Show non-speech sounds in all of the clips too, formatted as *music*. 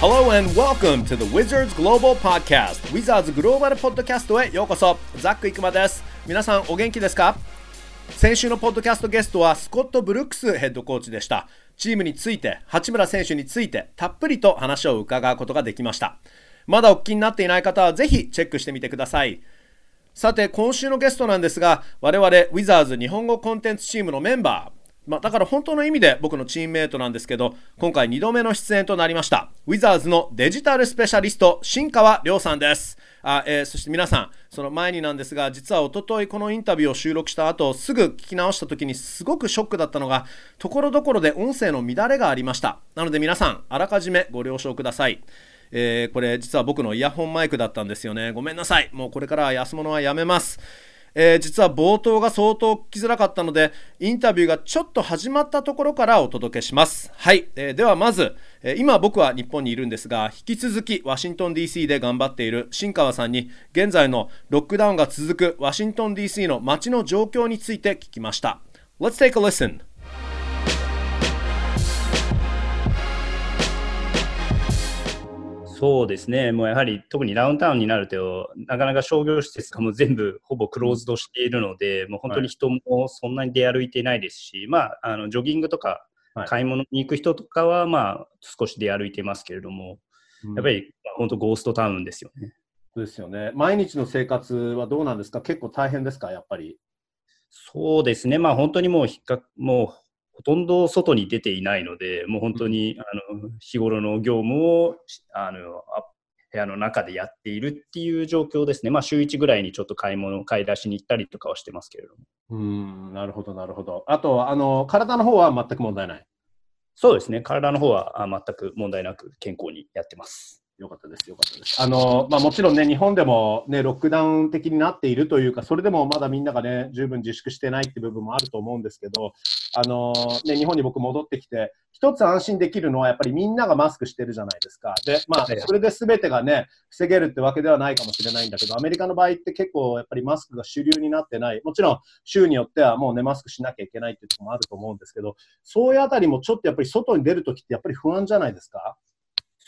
Hello and welcome to the Wizards Global Podcast. Wizards グローバルポッドキャストへようこそ。ザック・イクマです。皆さんお元気ですか？先週のポッドキャストゲストはスコット・ブルックスヘッドコーチでした。チームについて八村選手についてたっぷりと話を伺うことができました。まだお聞きになっていない方はぜひチェックしてみてください。さて今週のゲストなんですが我々ウィザーズ日本語コンテンツチームのメンバーまあ、だから本当の意味で僕のチームメイトなんですけど今回2度目の出演となりましたウィザーズのデジタルスペシャリスト新川亮さんです。あ、えー、そして皆さんその前になんですが実はおとといこのインタビューを収録した後すぐ聞き直した時にすごくショックだったのがところどころで音声の乱れがありました。なので皆さんあらかじめご了承ください。えー、これ実は僕のイヤホンマイクだったんですよね。ごめんなさい。もうこれからは安物はやめます。えー、実は冒頭が相当聞きづらかったのでインタビューがちょっと始まったところからお届けします。はい、えー、ではまず、えー、今僕は日本にいるんですが引き続きワシントン DC で頑張っている新川さんに現在のロックダウンが続くワシントン DC の街の状況について聞きました。Let's take a listen. そうですね、もうやはり特にダウンタウンになると、なかなか商業施設が *laughs* もう全部ほぼクローズドしているので、もう本当に人もそんなに出歩いていないですし、まあ、あのジョギングとか買い物に行く人とかは、まあ、少し出歩いてますけれども、やっぱり本当、ゴーストタウンですよね。ですよね。毎日の生活はどうなんですか？結構大変ですか？やっぱり。そうですね、まあ本当にもう引っか、もうほとんど外に出ていないので、もう本当に、あの日頃の業務をあの部屋の中でやっているっていう状況ですね。まあ、週1ぐらいにちょっと買い物、買い出しに行ったりとかはしてますけれども。うんなるほど、なるほど。あと、あの体の方は全く問題ないそうですね。体の方は全く問題なく健康にやってます。よかったです、よかったです。あの、まあ、もちろんね、日本でもね、ロックダウン的になっているというか、それでもまだみんながね、十分自粛してないって部分もあると思うんですけど、あの、ね、日本に僕戻ってきて、一つ安心できるのは、やっぱりみんながマスクしてるじゃないですか。で、まあ、それで全てがね、防げるってわけではないかもしれないんだけど、アメリカの場合って結構、やっぱりマスクが主流になってない。もちろん、州によってはもうね、マスクしなきゃいけないっていうところもあると思うんですけど、そういうあたりもちょっとやっぱり外に出るときってやっぱり不安じゃないですか？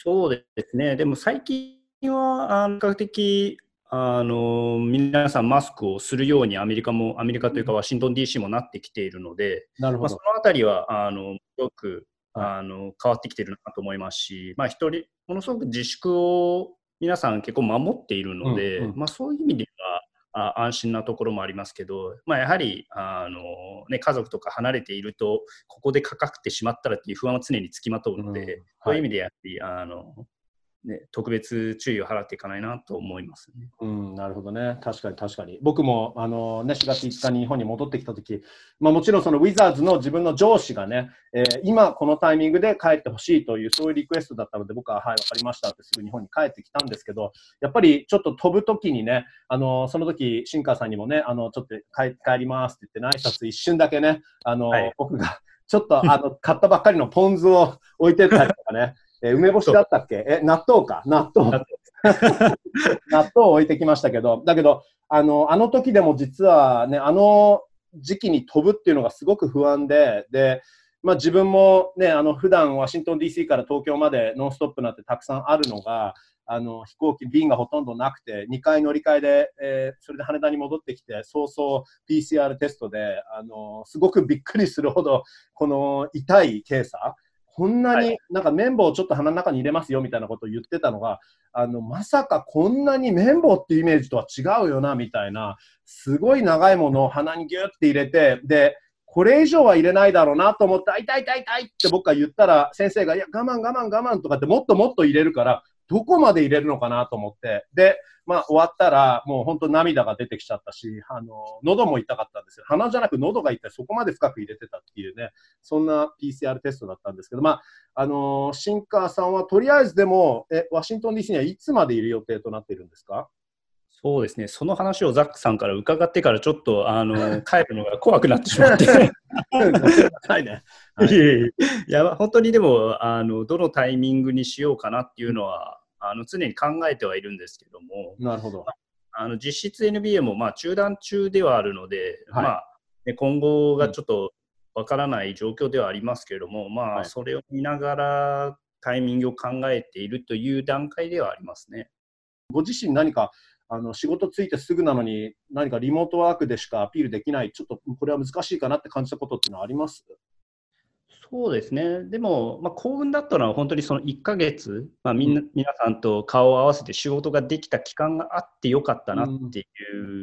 そうですね。でも最近は、比較的、あの皆さんマスクをするようにアメリカも、アメリカというかワシントン DC もなってきているので、なるほど。まあ、そのあたりはあのよくあの変わってきているなと思いますし、まあ、一人、ものすごく自粛を皆さん結構守っているので、うんうん、まあ、そういう意味では、あ安心なところもありますけど、まあ、やはりあの、ね、家族とか離れているとここでかかってしまったらっていう不安は常につきまとうので、うんはい、そういう意味でやはりあのね、特別注意を払っていかないなと思いますね。うん、なるほどね。確かに確かに。僕も、あのね、4月5日に日本に戻ってきたとき、まあもちろんそのウィザーズの自分の上司がね、えー、今このタイミングで帰ってほしいという、そういうリクエストだったので、僕は、はい、わかりましたってすぐ日本に帰ってきたんですけど、やっぱりちょっと飛ぶときにね、あのその時、新川さんにもね、あの、ちょっと帰帰りますって言って、挨拶一瞬だけね、あの、はい、僕が、ちょっとあの買ったばっかりのポン酢を置いてったりとかね、え梅干しだったっけ？え、納豆か？納豆。*laughs* 納豆を置いてきましたけど、だけど、あの、あの時でも実はね、あの時期に飛ぶっていうのがすごく不安で、で、まあ自分もね、あの、普段ワシントン DC から東京までノンストップなんてたくさんあるのが、あの飛行機、便がほとんどなくて、2回乗り換えで、えー、それで羽田に戻ってきて、早々 PCR テストで、あのすごくびっくりするほど、この痛い検査、こんなに、なんか綿棒をちょっと鼻の中に入れますよみたいなことを言ってたのが、あの、まさかこんなに綿棒っていうイメージとは違うよな、みたいな、すごい長いものを鼻にギュッて入れて、で、これ以上は入れないだろうなと思って、痛い痛い痛いって僕が言ったら、先生が、いや、我慢我慢我慢とかってもっともっと入れるから、どこまで入れるのかなと思って、で、まあ終わったら、もう本当涙が出てきちゃったし、あの、喉も痛かったんですよ。鼻じゃなく喉が痛い、そこまで深く入れてたっていうね、そんな PCR テストだったんですけど、まあ、あのシンカーさんはとりあえずでも、え、ワシントン DC にはいつまでいる予定となっているんですか？そうですね、その話をザックさんから伺ってから、ちょっとあの *laughs* 帰るのが怖くなってしまって。はいね、*laughs* はい、いや、本当にでもあの、どのタイミングにしようかなっていうのは、あの常に考えてはいるんですけども、なるほど。あの実質 NBA もまあ中断中ではあるので、はい、まあね、今後がちょっとわからない状況ではありますけれども、うん、まあ、それを見ながらタイミングを考えているという段階ではありますね。ご自身何かあの仕事ついてすぐなのに何かリモートワークでしかアピールできない、ちょっとこれは難しいかなって感じたことっていうのはあります？そうですね、でも、まあ、幸運だったのは本当にその1ヶ月、まあ、みんな、皆さんと顔を合わせて仕事ができた期間があってよかったなってい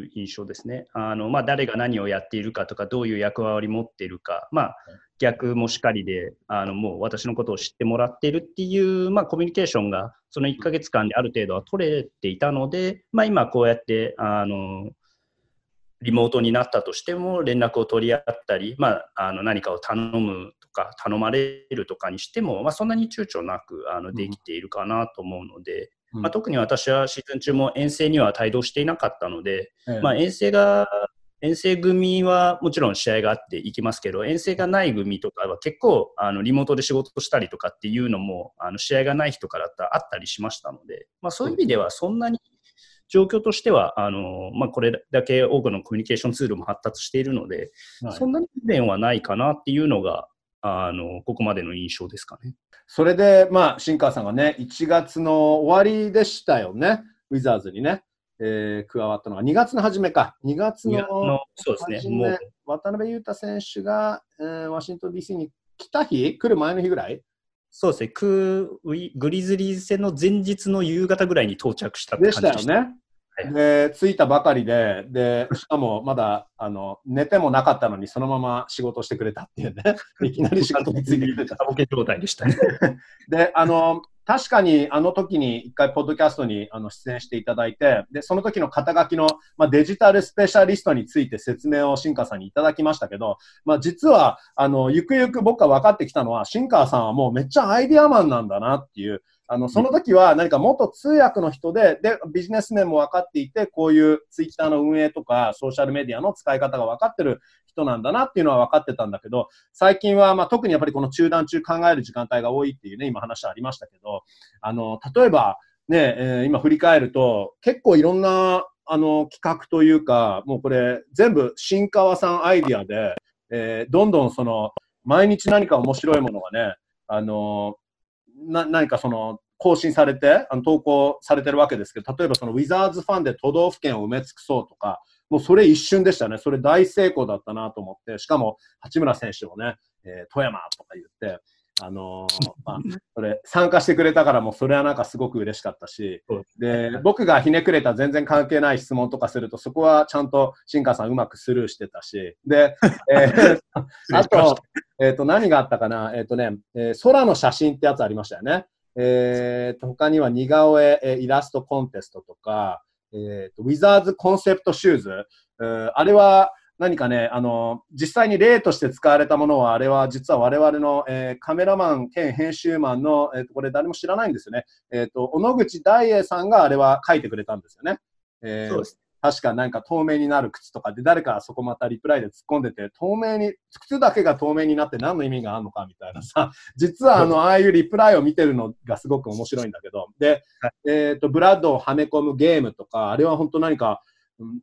う印象ですね。あのまあ、誰が何をやっているかとか、どういう役割を持っているか、まあ、逆もしかりであのもう私のことを知ってもらっているっていう、まあ、コミュニケーションがその1ヶ月間である程度は取れていたので、まあ、今こうやってあのリモートになったとしても連絡を取り合ったり、まあ、あの何かを頼むとか頼まれるとかにしても、まあ、そんなに躊躇なくあのできているかなと思うので、うん、まあ、特に私はシーズン中も遠征には帯同していなかったので、うん、まあ、遠征が遠征組はもちろん試合があって行きますけど、遠征がない組とかは結構あのリモートで仕事したりとかっていうのもあの試合がない人からあったりしましたので、まあ、そういう意味ではそんなに状況としては、あのまあ、これだけ多くのコミュニケーションツールも発達しているので、はい、そんなに不便はないかなっていうのが、あのここまでの印象ですかね。それで、まあ、新川さんがね、1月の終わりでしたよね、ウィザーズにね、えー、加わったのが2月の初めか、2月のそうですね、もう渡辺裕太選手が、えー、ワシントン DC に来た日、来る前の日ぐらい？そうですね、グリズリーズ戦の前日の夕方ぐらいに到着したって感じでしたよね。で、着いたばかりで、で、しかもまだ、あの、寝てもなかったのに、そのまま仕事してくれたっていうね。*laughs* いきなり仕事についてきてた。ボケ状態でしたね。*laughs* で、あの、確かにあの時に一回ポッドキャストにあの出演していただいて、で、その時の肩書きの、まあ、デジタルスペシャリストについて説明を新川さんにいただきましたけど、まあ、実は、あの、ゆくゆく僕が分かってきたのは、新川さんはもうめっちゃアイディアマンなんだなっていう、あの、その時は何か元通訳の人で、で、ビジネス面も分かっていて、こういうツイッターの運営とか、ソーシャルメディアの使い方が分かってる人なんだなっていうのは分かってたんだけど、最近は、まあ、特にやっぱりこの中断中考える時間帯が多いっていうね、今話ありましたけど、あの、例えば、ね、えー、今振り返ると、結構いろんな、あの、企画というか、もうこれ、全部、新川さんアイディアで、えー、どんどんその、毎日何か面白いものがね、あの、な何かその、更新されて、あの投稿されてるわけですけど、例えばそのウィザーズファンで都道府県を埋め尽くそうとか、もうそれ一瞬でしたね。それ大成功だったなと思って、しかも八村選手もね、えー、富山とか言って、あのー、まあ、それ参加してくれたからもうそれはなんかすごく嬉しかったし、で、僕がひねくれた全然関係ない質問とかすると、そこはちゃんと新川さんうまくスルーしてたし、で、えー、*laughs* あと、えっ、ー、と、何があったかな、えっ、ー、とね、えー、空の写真ってやつありましたよね。えー、と他には似顔絵、えイラストコンテストとか、えーと、ウィザーズコンセプトシューズ、えー、あれは何かね、あの、実際に例として使われたものは、あれは実は我々の、えー、カメラマン兼編集マンの、えーと、これ誰も知らないんですよね。えっ、ー、と、小野口大栄さんがあれは書いてくれたんですよね。えー、そうです。確かなんか透明になる靴とかで誰かそこまたリプライで突っ込んでて、透明に、靴だけが透明になって何の意味があるのかみたいなさ、*laughs* 実はあの、ああいうリプライを見てるのがすごく面白いんだけど、で、えっ、ー、と、ブラッドをはめ込むゲームとか、あれは本当何か、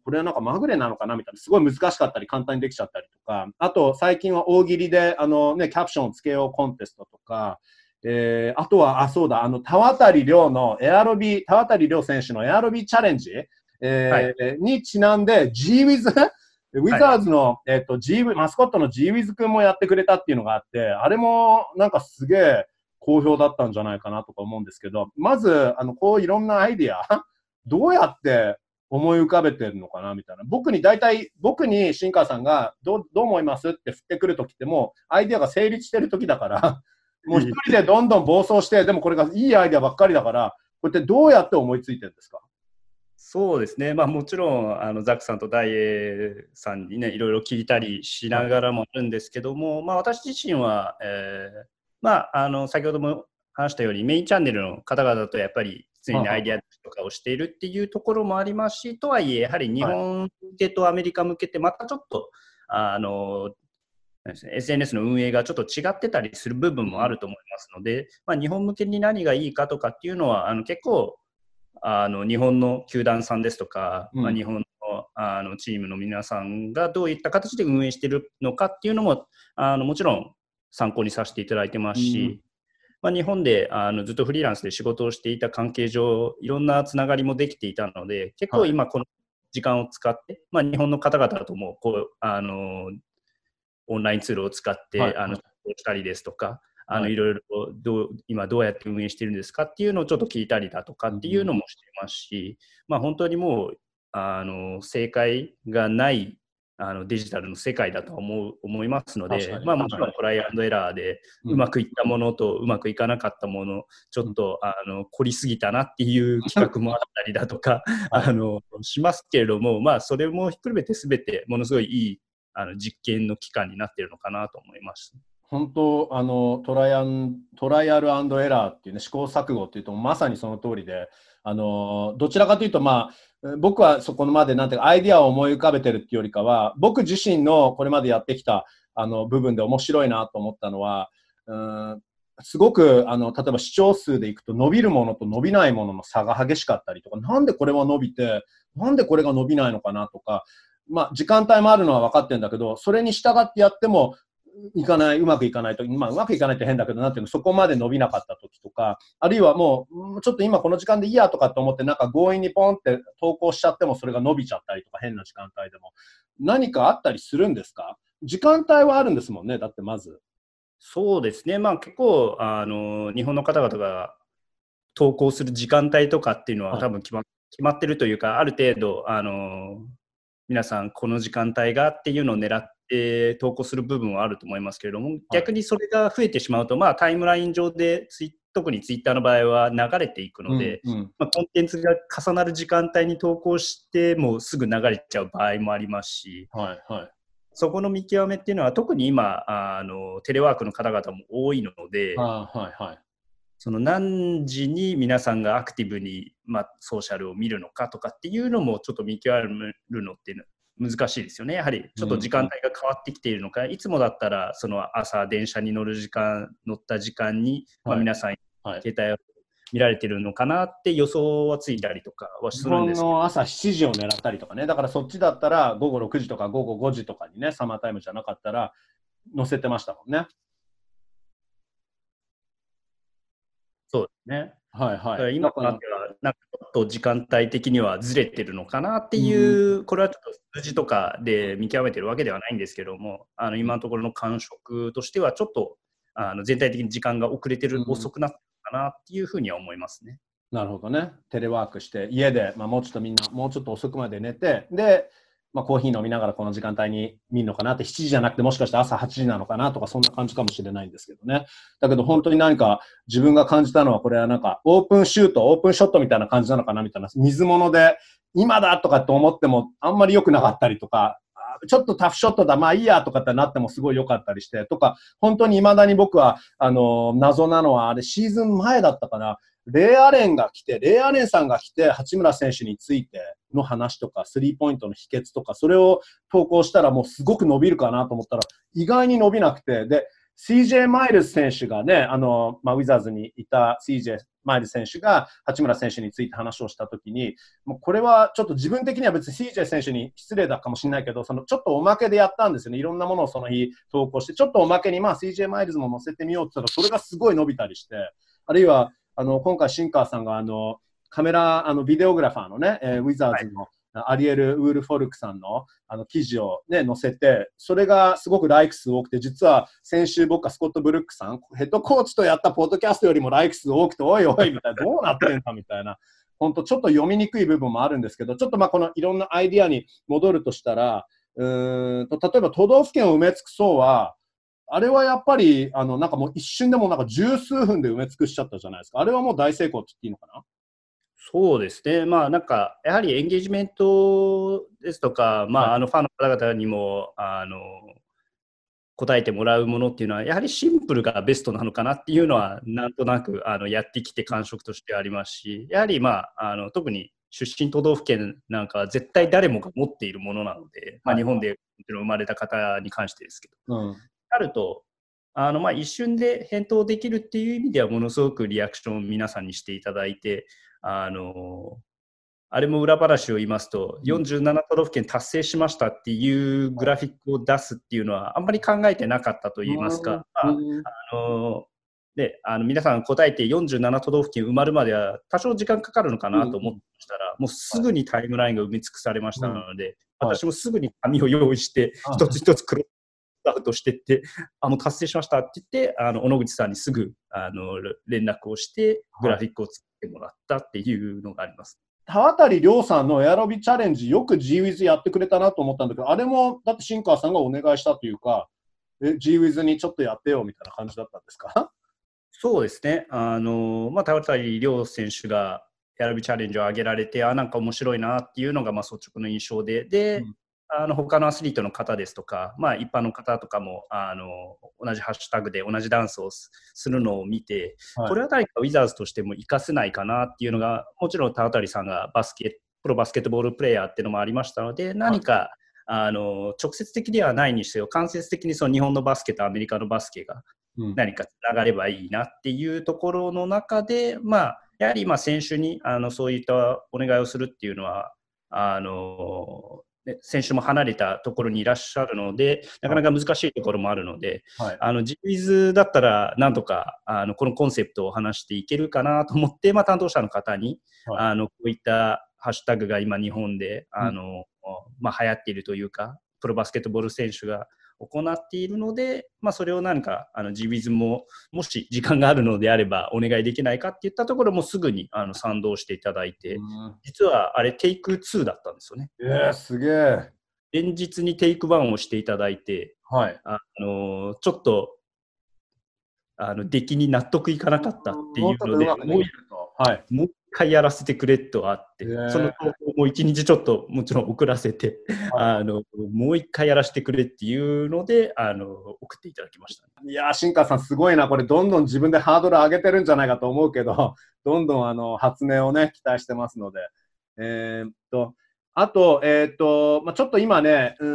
これはなんかまぐれなのかなみたいな、すごい難しかったり簡単にできちゃったりとか、あと最近は大喜利で、あのね、キャプションをつけようコンテストとか、えー、あとは、あ、そうだ、あの、田渡亮のエアロビ、田渡亮選手のエアロビチャレンジ、えー、はい、にちなんで G ウィズウィザーズの、はい、えっ、ー、と、G、マスコットの G ウィズ君もやってくれたっていうのがあって、あれもなんかすげえ好評だったんじゃないかなとか思うんですけど、まず、あの、こういろんなアイディア、どうやって思い浮かべてるのかなみたいな。僕に大体、僕に新川さんがどう、どう思いますって振ってくるときってもアイディアが成立してるときだから、*laughs* もう一人でどんどん暴走して、でもこれがいいアイディアばっかりだから、こうやってどうやって思いついてるんですか？そうですね、まあ、もちろんあのザックさんとダイエーさんにねいろいろ聞いたりしながらもあるんですけども、まあ、私自身は、えーまあ、あの先ほども話したようにメインチャンネルの方々とやっぱり常にアイデアとかをしているっていうところもありますしとはいえやはり日本向けとアメリカ向けってまたちょっとあの SNS の運営がちょっと違ってたりする部分もあると思いますので、まあ、日本向けに何がいいかとかっていうのはあの結構あの日本の球団さんですとか、うん、まあ、日本のあのチームの皆さんがどういった形で運営しているのかっていうのもあのもちろん参考にさせていただいてますし、まあ、日本であのずっとフリーランスで仕事をしていた関係上、いろんなつながりもできていたので、結構今、この時間を使って、はい、まあ、日本の方々ともこうあのオンラインツールを使って、はい、あのしたりですとか、あのい。ろいろどう今どうやって運営してるんですか？っていうのをちょっと聞いたりだとかっていうのもしてますし、まあ、本当にもうあの正解がないあのデジタルの世界だと思う思いますので、まあ、もちろんトライアンドエラーでうまくいったものとうまくいかなかったもの、ちょっとあの凝りすぎたなっていう企画もあったりだとか *laughs* あのしますけれども、まあ、それもひっくるめて全てものすごいいいあの実験の期間になっているのかなと思います。本当あのトライアントライアルエラーっていうね試行錯誤っていうとまさにその通りであのどちらかというとまあ僕はそこまでなんていうかアイディアを思い浮かべてるっていうよりかは僕自身のこれまでやってきたあの部分で面白いなと思ったのはうんすごくあの例えば視聴数でいくと伸びるものと伸びないものの差が激しかったりとかなんでこれは伸びてなんでこれが伸びないのかなとかまあ、時間帯もあるのは分かってるんだけど、それに従ってやっても、いかない、うまくいかないとまあ、うまくいかないって変だけど、なんていうの、そこまで伸びなかった時とか、あるいはもう、ちょっと今この時間でいいやとかって思って、なんか強引にポンって投稿しちゃっても、それが伸びちゃったりとか、変な時間帯でも。何かあったりするんですか？時間帯はあるんですもんね、だってまず。そうですね、まあ結構、あの、日本の方々が投稿する時間帯とかっていうのは多分決ま,、決まってるというか、ある程度、あの、皆さんこの時間帯がっていうのを狙って、えー、投稿する部分はあると思いますけれども、逆にそれが増えてしまうと、まあ、タイムライン上で特にツイッターの場合は流れていくので、うんうん、まあ、コンテンツが重なる時間帯に投稿してもすぐ流れちゃう場合もありますし、はいはい、そこの見極めっていうのは特に今あのテレワークの方々も多いので、はいはい、その何時に皆さんがアクティブに、まあ、ソーシャルを見るのかとかっていうのもちょっと見極めるのって難しいですよね。やはりちょっと時間帯が変わってきているのか、うん、いつもだったらその朝電車に乗る時間、乗った時間に、まあ、皆さん、携帯を見られてるのかなって予想はついたりとかはするんですの朝7時を狙ったりとかね、だからそっちだったら午後6時とか午後5時とかにね、サマータイムじゃなかったら載せてましたもんね。そうですね。はいはい。今となっては、なんかちょっと時間帯的にはずれてるのかなっていう、うん、これはちょっと数字とかで見極めてるわけではないんですけども、あの今のところの感触としては、ちょっとあの全体的に時間が遅れてる、うん、遅くなったかなっていうふうには思いますね。なるほどね。テレワークして、家で、まあ、もうちょっとみんな、もうちょっと遅くまで寝て、で、まあ、コーヒー飲みながらこの時間帯に見るのかなって、7時じゃなくてもしかして朝8時なのかなとか、そんな感じかもしれないんですけどね。だけど本当に何か自分が感じたのは、これはなんかオープンシュート、オープンショットみたいな感じなのかなみたいな、水物で今だとかって思ってもあんまり良くなかったりとか、ちょっとタフショットだ、まあいいやとかってなってもすごい良かったりして、とか、本当に未だに僕は、あの、謎なのは、あれシーズン前だったかな、レイアレンが来て、レイアレンさんが来て、八村選手についての話とか、スリーポイントの秘訣とか、それを投稿したらもうすごく伸びるかなと思ったら、意外に伸びなくて、で、CJ マイルズ選手がね、あの、まあ、ウィザーズにいた CJ マイルズ選手が八村選手について話をしたときに、もうこれはちょっと自分的には別に CJ 選手に失礼だかもしれないけど、そのちょっとおまけでやったんですよね。いろんなものをその日投稿して、ちょっとおまけにまあ CJ マイルズも載せてみようって言ったら、それがすごい伸びたりして、あるいはあの今回、シンカーさんがあのカメラ、あのビデオグラファーのね、えー、ウィザーズの、アリエル・ウールフォルクさんのあの記事を、ね、載せて、それがすごくライク数多くて、実は先週僕はスコット・ブルックさん、ヘッドコーチとやったポッドキャストよりもライク数多くて、おいおいみたいな、どうなってんだみたいな、本当ちょっと読みにくい部分もあるんですけど、ちょっとまあこのいろんなアイディアに戻るとしたら、うんと例えば都道府県を埋め尽くそうは、あれはやっぱり、あの、なんかもう一瞬でもなんか十数分で埋め尽くしちゃったじゃないですか。あれはもう大成功って言っていいのかな？そうですね。まあなんか、やはりエンゲージメントですとか、まああのファンの方々にも、あの、答えてもらうものっていうのは、やはりシンプルがベストなのかなっていうのは、なんとなくあのやってきて感触としてありますし、やはりまあ、あの特に出身都道府県なんかは絶対誰もが持っているものなので、まあ、日本で生まれた方に関してですけど、うん、あると、あのまあ一瞬で返答できるっていう意味ではものすごくリアクションを皆さんにしていただいて、あのあれも裏話を言いますと、47都道府県達成しましたっていうグラフィックを出すっていうのはあんまり考えてなかったと言いますか、あのであの皆さん答えて47都道府県埋まるまでは多少時間かかるのかなと思ったら、もうすぐにタイムラインが埋め尽くされましたので、私もすぐに紙を用意して、一つ一つクロスアウトしてって、あの達成しましたって言って、あの小野口さんにすぐあの連絡をして、グラフィックを作ってもらったっていうのがあります。田渡亮さんのエアロビチャレンジ、よく GWiz やってくれたなと思ったんだけど、あれもだって新川さんがお願いしたというか、え GWiz にちょっとやってよみたいな感じだったんですか？そうですね、あのまあ、田渡亮選手がエアロビチャレンジを上げられて、あなんか面白いなっていうのがまあ率直な印象で、で、うんあの他のアスリートの方ですとか、まあ、一般の方とかもあの同じハッシュタグで同じダンスをするのを見て、はい、これは誰かウィザーズとしても活かせないかなっていうのがもちろん田渡さんがバスケプロバスケットボールプレーヤーっていうのもありましたので何か、はい、あの直接的ではないにしてよ間接的にその日本のバスケとアメリカのバスケが何かつながればいいなっていうところの中で、まあ、やはりまあ選手にあのそういったお願いをするっていうのはあの選手も離れたところにいらっしゃるので、なかなか難しいところもあるので、はい、あの GWiz だったら、なんとかあのこのコンセプトを話していけるかなと思って、まあ、担当者の方に、はい、あのこういったハッシュタグが今、日本であの、うん、まあ、流行っているというか、プロバスケットボール選手が行っているので、まあ、それを何かあの GWiz ももし時間があるのであればお願いできないかっていったところもすぐにあの賛同していただいて、実はあれテイク2だったんですよね。えー、すげえ。連日にテイク1をしていただいて、はい、あのちょっとあの出来に納得いかなかったっていうので、もうはい、もう一回やらせてくれとあって、その投稿も一日ちょっともちろん送らせて、はい、あのもう一回やらせてくれっていうのであの送っていただきました、ね、いやー、新川さん、すごいな、これ、どんどん自分でハードル上げてるんじゃないかと思うけど、*laughs* どんどんあの発明をね、期待してますので。えー、っとあと、えー、っとまあ、ちょっと今ね、う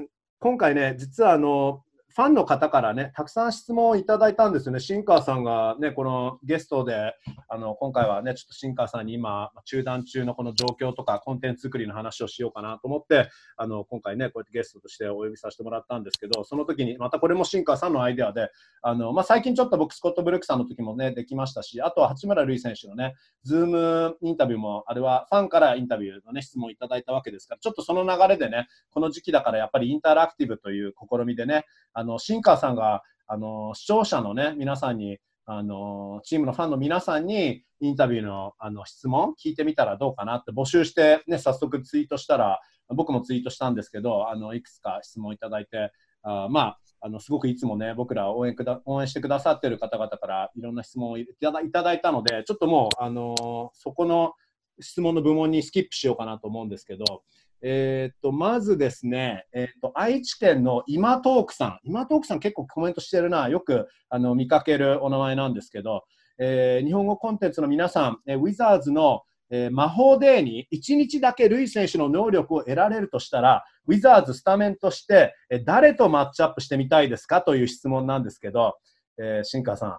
ん今回ね、実はあのファンの方からね、たくさん質問をいただいたんですよね。新川さんがね、このゲストで、あの、今回はね、ちょっと新川さんに今、中断中のこの状況とか、コンテンツ作りの話をしようかなと思って、あの、今回ね、こうやってゲストとしてお呼びさせてもらったんですけど、その時に、またこれも新川さんのアイデアで、あの、まあ、最近ちょっと僕、スコット・ブルックさんの時もね、できましたし、あとは八村塁選手のね、ズームインタビューも、あれはファンからインタビューのね、質問いただいたわけですから、ちょっとその流れでね、この時期だからやっぱりインタラクティブという試みでね、あの、の新川さんが、あの、視聴者のね、皆さんに、あの、チームのファンの皆さんにインタビューのあの質問聞いてみたらどうかなって募集して、ね、早速ツイートしたら、僕もツイートしたんですけど、あの、いくつか質問いただいて、あまあ、あのすごくいつもね、僕ら応援くだ応援してくださってる方々からいろんな質問をいただいただいたので、ちょっともう、あのー、そこの質問の部門にスキップしようかなと思うんですけど、えっと、まずですね、えっと、愛知県の今トークさん。今トークさん結構コメントしてるな。よくあの見かけるお名前なんですけど、えー、日本語コンテンツの皆さん、えー、ウィザーズの、えー、魔法デーに1日だけルイ選手の能力を得られるとしたら、ウィザーズスタメンとして、えー、誰とマッチアップしてみたいですかという質問なんですけど、えー、シンカーさん、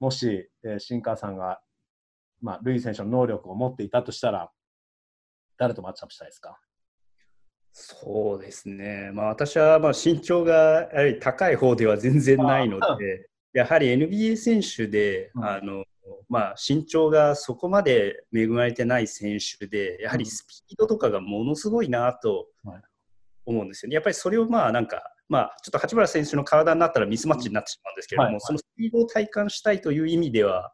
もし、えー、シンカーさんが、まあ、ルイ選手の能力を持っていたとしたら、誰とマッチアップしたいですか？そうですね、まあ、私はまあ身長がやはり高い方では全然ないので、やはり NBA 選手で、うん、あのまあ、身長がそこまで恵まれてない選手で、やはりスピードとかがものすごいなと思うんですよね。やっぱりそれをまあなんか、まあ、ちょっと八村選手の体になったらミスマッチになってしまうんですけれども、はいはい、そのスピードを体感したいという意味では、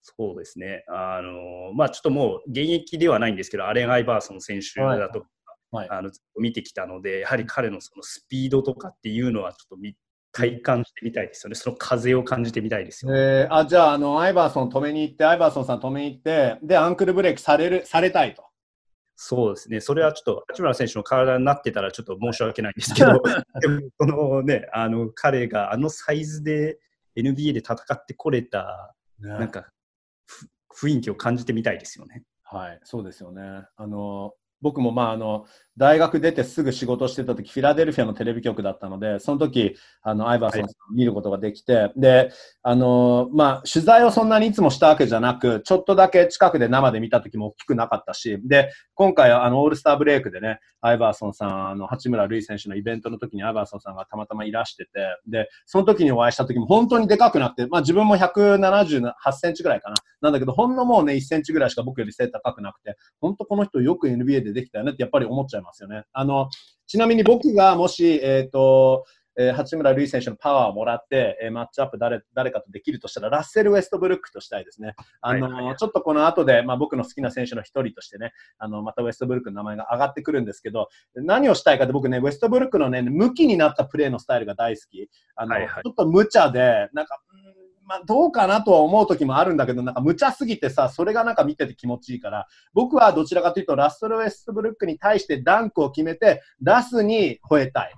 そうですね、あのまあ、ちょっともう現役ではないんですけど、アレン・アイバーソン選手だとはい、あの見てきたのでやはり彼のそのスピードとかっていうのはちょっと体感してみたいですよね、その風を感じてみたいですよ、ね、えー、あじゃああの、アイバーソン止めに行って、アイバーソンさん止めに行って、で、アンクルブレーキされるされたいと。そうですね、それはちょっと八村選手の体になってたらちょっと申し訳ないんですけど、*laughs* でもこのね、あの彼があのサイズで NBA で戦ってこれた、ね、なんか雰囲気を感じてみたいですよね。はい、そうですよね。あの僕もまああの大学出てすぐ仕事してた時、フィラデルフィアのテレビ局だったので、その時、あの、アイバーソンさん見ることができて、はい、で、あの、まあ、取材をそんなにいつもしたわけじゃなく、ちょっとだけ近くで生で見た時も大きくなかったし、で、今回、あの、オールスターブレイクでね、アイバーソンさん、あの、八村塁選手のイベントの時にアイバーソンさんがたまたまいらしてて、で、その時にお会いした時も本当にでかくなって、まあ自分も178センチぐらいかな。なんだけど、ほんのもうね、1センチぐらいしか僕より背高くなくて、本当この人よく NBA でできたよねってやっぱり思っちゃいますよね。あの、ちなみに僕がもし、えっ、ー、と、えー、八村塁選手のパワーをもらって、えー、マッチアップ誰誰かとできるとしたら、ラッセル・ウェストブルックとしたいですね。あの、はいはい、ちょっとこの後で、まあ、僕の好きな選手の一人としてね、あの、またウェストブルックの名前が上がってくるんですけど、何をしたいかって僕ね、ウェストブルックのね、向きになったプレーのスタイルが大好き。あの、はいはい、ちょっと無茶で、なんか、まあ、どうかなとは思う時もあるんだけど、なんか無茶すぎてさ、それがなんか見てて気持ちいいから、僕はどちらかというと、ラストル・ウェストブルックに対してダンクを決めて、ラスに吠えたい。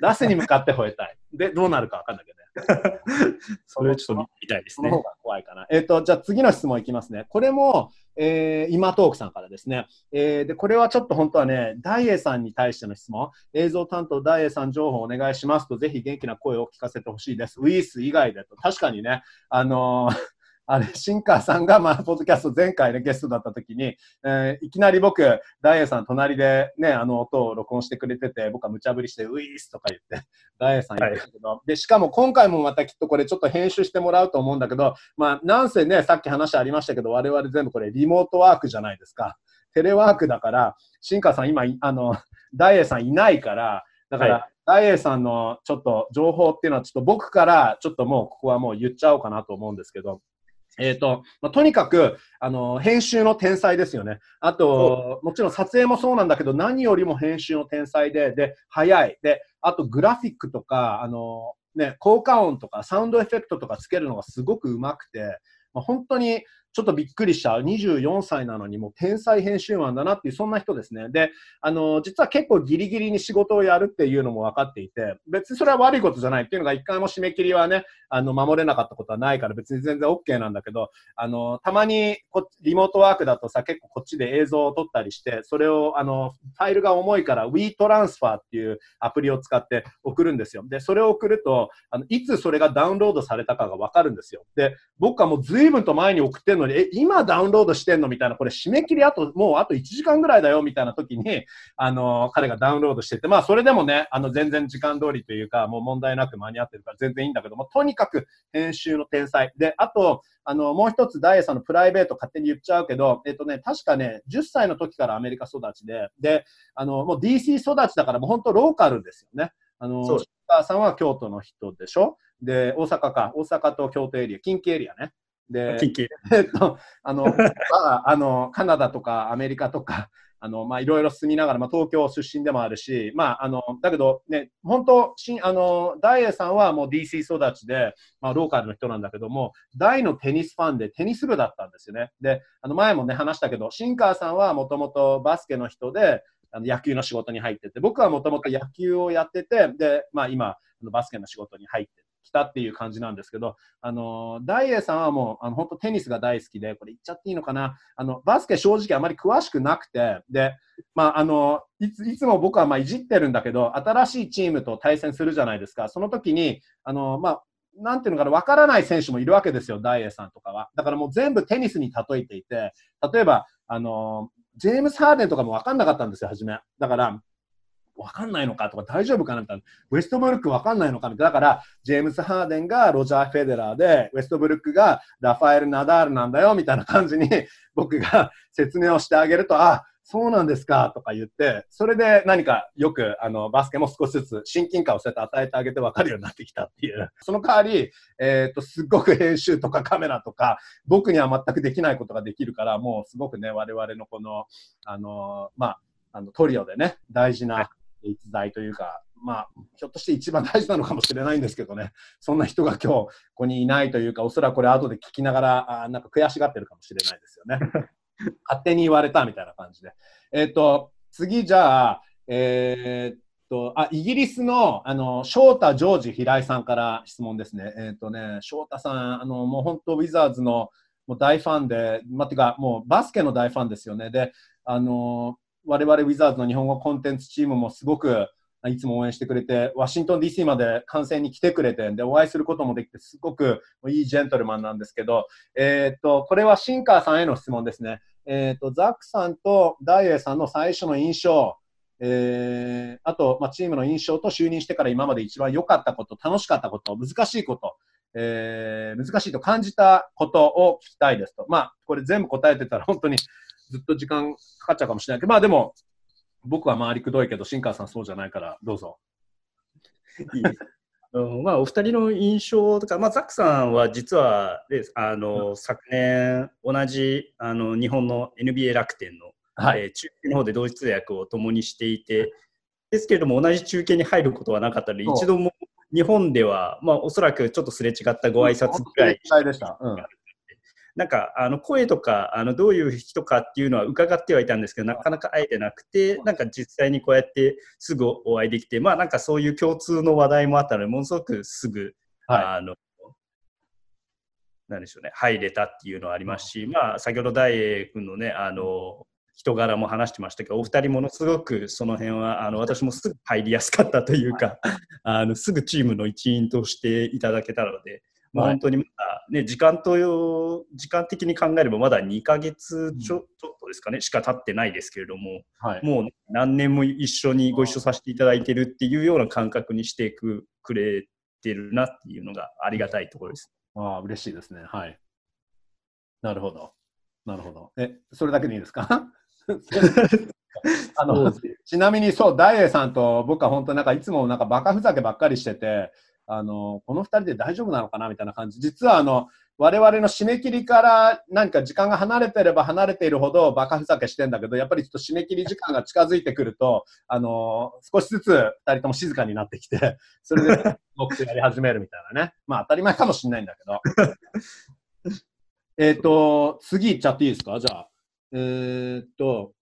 ラスに向かって吠えたい。で、どうなるかわかんないけどね。*laughs* それちょっと見たいですね。怖いかな。えっ、ー、と、じゃあ次の質問いきますね。これも、えー、今トークさんからですね。えー、で、これはちょっと本当はね、大栄さんに対しての質問、映像担当大栄さん情報お願いしますと、ぜひ元気な声を聞かせてほしいです。ウィース以外でと。確かにね、あのーあれ、シンカーさんが、まあ、ポッドキャスト前回ね、ゲストだった時に、えー、いきなり僕、ダイエさん隣でね、あの音を録音してくれてて、僕は無茶ぶりして、ウィースとか言って、ダイエさん言ってたけど、はい、で、しかも今回もまたきっとこれちょっと編集してもらうと思うんだけど、まあ、なんせね、さっき話ありましたけど、我々全部これリモートワークじゃないですか。テレワークだから、シンカーさん今、あの、ダイエさんいないから、だから、はいダイエーさんのちょっと情報っていうのはちょっと僕からちょっともうここはもう言っちゃおうかなと思うんですけど、えっ、ー、と、まあ、とにかく、あの、編集の天才ですよね。あと、もちろん撮影もそうなんだけど、何よりも編集の天才で、で、早い。で、あとグラフィックとか、あの、ね、効果音とかサウンドエフェクトとかつけるのがすごくうまくて、まあ、本当にちょっとびっくりした。24歳なのにもう天才編集マンだなっていう、そんな人ですね。で、あの、実は結構ギリギリに仕事をやるっていうのも分かっていて、別にそれは悪いことじゃないっていうのが一回も締め切りはね、あの、守れなかったことはないから別に全然 OK なんだけど、あの、たまにこリモートワークだとさ、結構こっちで映像を撮ったりして、それを、あの、ファイルが重いから WeTransfer っていうアプリを使って送るんですよ。で、それを送ると、あの、いつそれがダウンロードされたかが分かるんですよ。で、僕はもう随分と前に送ってるのに、え、今ダウンウンロードしてんの？みたいな、これ締め切りあと、もうあと1時間ぐらいだよ。みたいな時に、あの、彼がダウンロードしてて、まあそれでもね、あの全然時間通りというか、もう問題なく間に合ってるから全然いいんだけども、とにかく編集の天才。で、あと、あの、もう一つ、ダイエさんのプライベート勝手に言っちゃうけど、えっとね、確かね、10歳の時からアメリカ育ちで、で、あの、もう DC 育ちだからもう本当ローカルですよね。あの、お母さんは京都の人でしょ？で、大阪か、大阪と京都エリア、近畿エリアね。で、*laughs* えっと、あの、まあ、あの、カナダとかアメリカとか、あの、まあ、いろいろ住みながら、まあ、東京出身でもあるし、まあ、あの、だけどね、本当、しあの、ダイエさんはもう DC 育ちで、まあ、ローカルの人なんだけども、大のテニスファンでテニス部だったんですよね。で、あの、前もね、話したけど、シンカーさんはもともとバスケの人で、あの野球の仕事に入ってて、僕はもともと野球をやってて、で、まあ、今、バスケの仕事に入って来たっていう感じなんですけど、あの、ダイエーさんはもう、あの、本当テニスが大好きで、これ言っちゃっていいのかな？あの、バスケ正直あまり詳しくなくて、で、まあ、あの、いつ、いつも僕はまあいじってるんだけど、新しいチームと対戦するじゃないですか。その時に、あの、まあ、なんていうのかな、わからない選手もいるわけですよ、ダイエーさんとかは。だからもう全部テニスに例えていて、例えば、あの、ジェームス・ハーデンとかもわかんなかったんですよ、初め。だから、わかんないのかとか大丈夫かなみたいな。ウェストブルックわかんないのかみたいな。だから、ジェームス・ハーデンがロジャー・フェデラーで、ウェストブルックがラファエル・ナダールなんだよみたいな感じに僕が説明をしてあげると、あ、そうなんですかとか言って、それで何かよくあのバスケも少しずつ親近感をそうやって与えてあげて分かるようになってきたっていう。その代わり、えっ、ー、と、すっごく編集とかカメラとか、僕には全くできないことができるから、もうすごくね、我々のこの、あの、まあ、あのトリオでね、大事な逸材というか、まあ、ひょっとして一番大事なのかもしれないんですけどね、そんな人が今日ここにいないというか、おそらくこれ後で聞きながら、あなんか悔しがってるかもしれないですよね。*laughs* 勝手に言われたみたいな感じで。えっ、ー、と、次じゃあ、えー、っと、あ、イギリスの、あの、翔太ジョージ平井さんから質問ですね。えー、っとね、翔太さん、あの、もう本当、ウィザーズのもう大ファンで、まあ、てか、もうバスケの大ファンですよね。で、あの、我々ウィザーズの日本語コンテンツチームもすごくいつも応援してくれて、ワシントン DC まで観戦に来てくれて、で、お会いすることもできて、すごくいいジェントルマンなんですけど、えー、っと、これはシンカーさんへの質問ですね。えー、っと、ザックさんとダイエーさんの最初の印象、えー、あと、まあ、チームの印象と就任してから今まで一番良かったこと、楽しかったこと、難しいこと、えー、難しいと感じたことを聞きたいですと。まあ、これ全部答えてたら本当にずっと時間かかっちゃうかもしれないけど、まあでも、僕は回りくどいけど、新川さんそうじゃないから、どうぞ。いい。うんまあ、お二人の印象とか、まあ、ザックさんは実はであの、うん、昨年、同じあの日本の NBA 楽天の、はい、えー、中継の方で同時通訳を共にしていて、ですけれども、同じ中継に入ることはなかったので、一度も日本では、まあ、おそらくちょっとすれ違ったご挨拶ぐらい、でした。うんなんかあの声とかあのどういう人かっていうのは伺ってはいたんですけどなかなか会えてなくてなんか実際にこうやってすぐお会いできてまあなんかそういう共通の話題もあったのでものすごくすぐ、はい、あのなんでしょうね入れたっていうのはありますし、まあ、先ほど大栄君のねあの人柄も話してましたけどお二人ものすごくその辺はあの私もすぐ入りやすかったというかあのすぐチームの一員としていただけたのでまあ、本当にまだ、ね、時間と時間的に考えればまだ2か月ちょ,、ちょっとですかねしか経ってないですけれども、はい、もう何年も一緒にご一緒させていただいてるっていうような感覚にしてくくれてるなっていうのがありがたいところです。ああ、嬉しいですね。はい。なるほど。なるほど。え、それだけでいいですか？*laughs* あのちなみにそう、大栄さんと僕は本当なんかいつもなんかバカふざけばっかりしてて、あの、この2人で大丈夫なのかなみたいな感じ。実は、あの、我々の締め切りから何か時間が離れてれば離れているほどバカふざけしてんだけど、やっぱりちょっと締め切り時間が近づいてくると、あの、少しずつ2人とも静かになってきて、*laughs* それで僕とやり始めるみたいなね。まあ当たり前かもしれないんだけど。*laughs* えっと、次いっちゃっていいですか？じゃあ。えー、っと、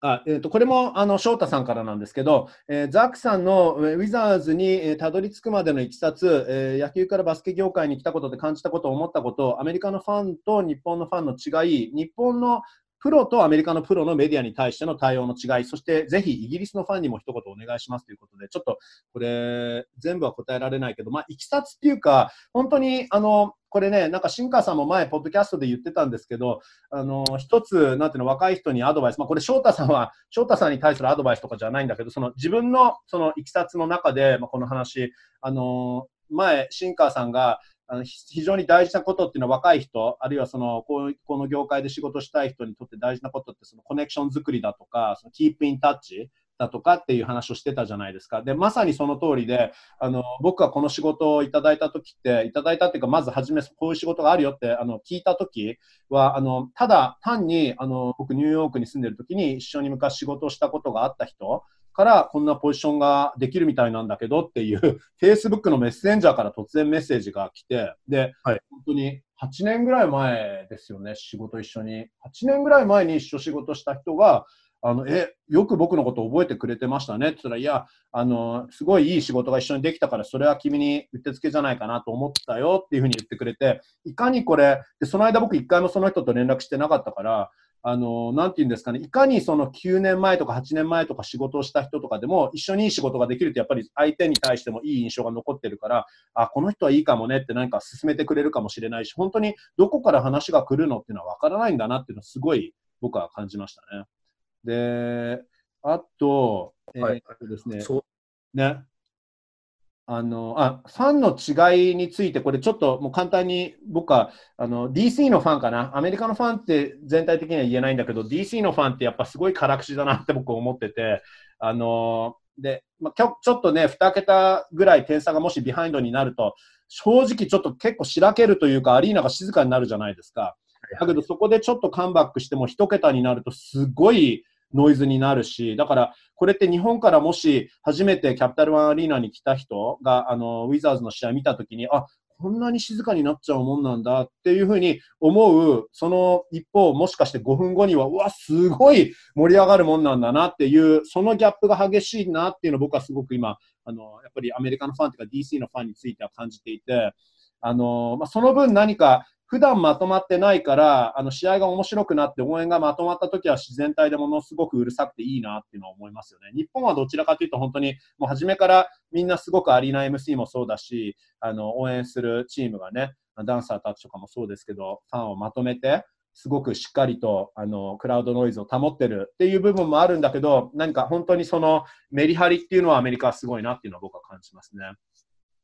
あえーと、これもあの翔太さんからなんですけど、えー、ザックさんのウィザーズに、えー、たどり着くまでのいきさつ、えー、野球からバスケ業界に来たことで感じたこと、思ったこと、アメリカのファンと日本のファンの違い、日本のプロとアメリカのプロのメディアに対しての対応の違い、そしてぜひイギリスのファンにも一言お願いしますということで、ちょっとこれ、全部は答えられないけど、まあ、いきさつっていうか、本当に、あの、これね、なんか新川さんも前、ポッドキャストで言ってたんですけど、あの、一つ、なんていうの、若い人にアドバイス、まあ、これ、翔太さんは、翔太さんに対するアドバイスとかじゃないんだけど、その自分の、そのいきさつの中で、まあ、この話、あの、前、新川さんが、あの非常に大事なことっていうのは若い人、あるいはそのここの業界で仕事したい人にとって大事なことってそのコネクション作りだとか、そのキープインタッチだとかっていう話をしてたじゃないですか。で、まさにその通りで、あの僕はこの仕事をいただいた時って、いただいたっていうか、まず初めこういう仕事があるよってあの聞いた時は、あのただ単にあの僕ニューヨークに住んでる時に一緒に昔仕事をしたことがあった人からこんなポジションができるみたいなんだけどっていう *laughs* Facebook のメッセンジャーから突然メッセージが来て、で、はい、本当に8年ぐらい前ですよね、仕事一緒に。8年ぐらい前に一緒仕事した人が、あのえよく僕のこと覚えてくれてましたねって言ったら、いやあの、すごいいい仕事が一緒にできたから、それは君にうってつけじゃないかなと思ったよっていうふうに言ってくれて、いかにこれ、でその間僕、一回もその人と連絡してなかったから、あの、なんて言うんですかね、いかにその9年前とか8年前とか仕事をした人とかでも、一緒にいい仕事ができると、やっぱり相手に対してもいい印象が残ってるから、あ、この人はいいかもねって何か進めてくれるかもしれないし、本当にどこから話が来るのっていうのは分からないんだなっていうのはすごい僕は感じましたね。で、あと、えー、っとですね、ね、あのあファンの違いについて、これちょっともう簡単に僕はあの DC のファンかな、アメリカのファンって全体的には言えないんだけど、DC のファンってやっぱすごい辛口だなって僕思ってて、あのでまあ、ちょっとね、2桁ぐらい点差がもしビハインドになると、正直ちょっと結構しらけるというか、アリーナが静かになるじゃないですか。だけどそこでちょっとカムバックしても1桁になるとすごいノイズになるし、だからこれって日本からもし初めてキャピタルワンアリーナに来た人があのウィザーズの試合見たときに、あこんなに静かになっちゃうもんなんだっていうふうに思う、その一方、もしかして5分後には、うわ、すごい盛り上がるもんなんだなっていう、そのギャップが激しいなっていうのを僕はすごく今、あのやっぱりアメリカのファンというか DC のファンについては感じていて、あのまあ、その分何か普段まとまってないから、あの試合が面白くなって応援がまとまった時は自然体でものすごくうるさくていいなっていうのは思いますよね。日本はどちらかというと本当にもう初めからみんなすごくアリーナ MC もそうだし、あの応援するチームがね、ダンサーたちとかもそうですけど、ファンをまとめて、すごくしっかりとあのクラウドノイズを保ってるっていう部分もあるんだけど、何か本当にそのメリハリっていうのはアメリカはすごいなっていうのは僕は感じますね。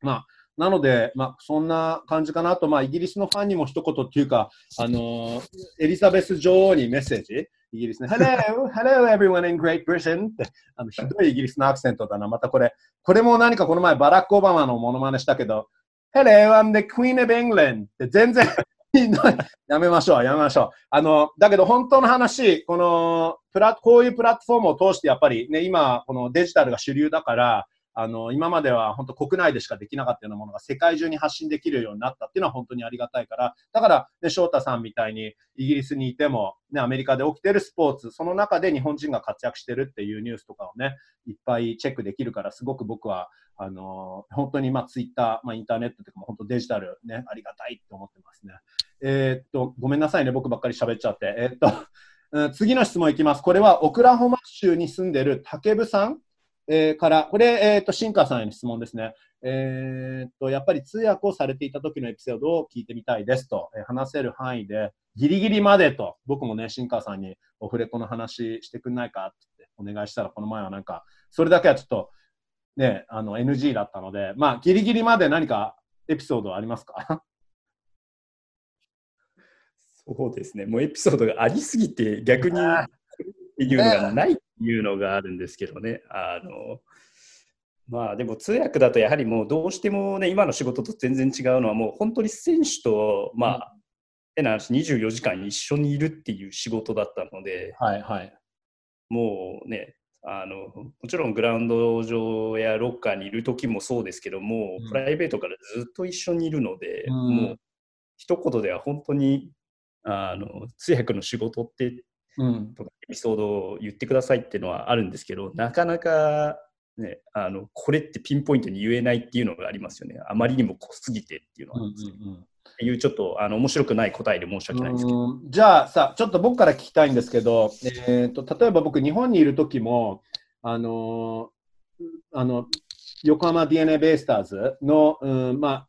まあなので、まあ、そんな感じかなと、まあ、イギリスのファンにも一言っていうか、あのエリザベス女王にメッセージ、イギリスね、*laughs* Hello, hello everyone in Great Britain ってあのひどいイギリスのアクセントだな、またこれ、これも何かこの前バラック・オバマのモノマネしたけど、Hello, I'm the Queen of England って全然 *laughs* やめましょう、やめましょう。あの、だけど本当の話、この、プラこういうプラットフォームを通してやっぱりね、今、このデジタルが主流だから、あの、今までは本当国内でしかできなかったようなものが世界中に発信できるようになったっていうのは本当にありがたいから、だから、ね、翔太さんみたいにイギリスにいても、ね、アメリカで起きてるスポーツ、その中で日本人が活躍してるっていうニュースとかをね、いっぱいチェックできるから、すごく僕は、あの本当にまあツイッター、まあ、インターネットというか、本当デジタルね、ありがたいって思ってますね。えー、っと、ごめんなさいね、僕ばっかり喋っちゃって。えー、っと、*laughs* 次の質問いきます。これはオクラホマ州に住んでる竹部さんえー、から、これ、えっ、ー、と、シンカーさんへの質問ですね。えっ、と、やっぱり通訳をされていた時のエピソードを聞いてみたいですと、えー、話せる範囲で、ギリギリまでと、僕もね、シンカーさんにオフレコの話してくんないかってお願いしたら、この前はなんか、それだけはちょっと、ね、あの、NG だったので、まあ、ギリギリまで何かエピソードありますか？*laughs* そうですね、もうエピソードがありすぎて、逆にっていうのがないいうのがあるんですけどね。あのまあでも通訳だとやはりもうどうしてもね今の仕事と全然違うのはもう本当に選手とまあ、変な話24時間一緒にいるっていう仕事だったので、はいはい、もうねあのもちろんグラウンド上やロッカーにいる時もそうですけども、うん、プライベートからずっと一緒にいるので、うん、もう一言では本当にあの通訳の仕事ってうん、とかエピソードを言ってくださいっていうのはあるんですけどなかなか、ね、あのこれってピンポイントに言えないっていうのがありますよね。あまりにも濃すぎてっていうのは。あるんですけど。うん。うんいうちょっとあの面白くない答えで申し訳ないですけど。じゃあさちょっと僕から聞きたいんですけど、えーと、例えば僕日本にいる時もあのあの横浜 d n a ベイスターズの、うんまあ、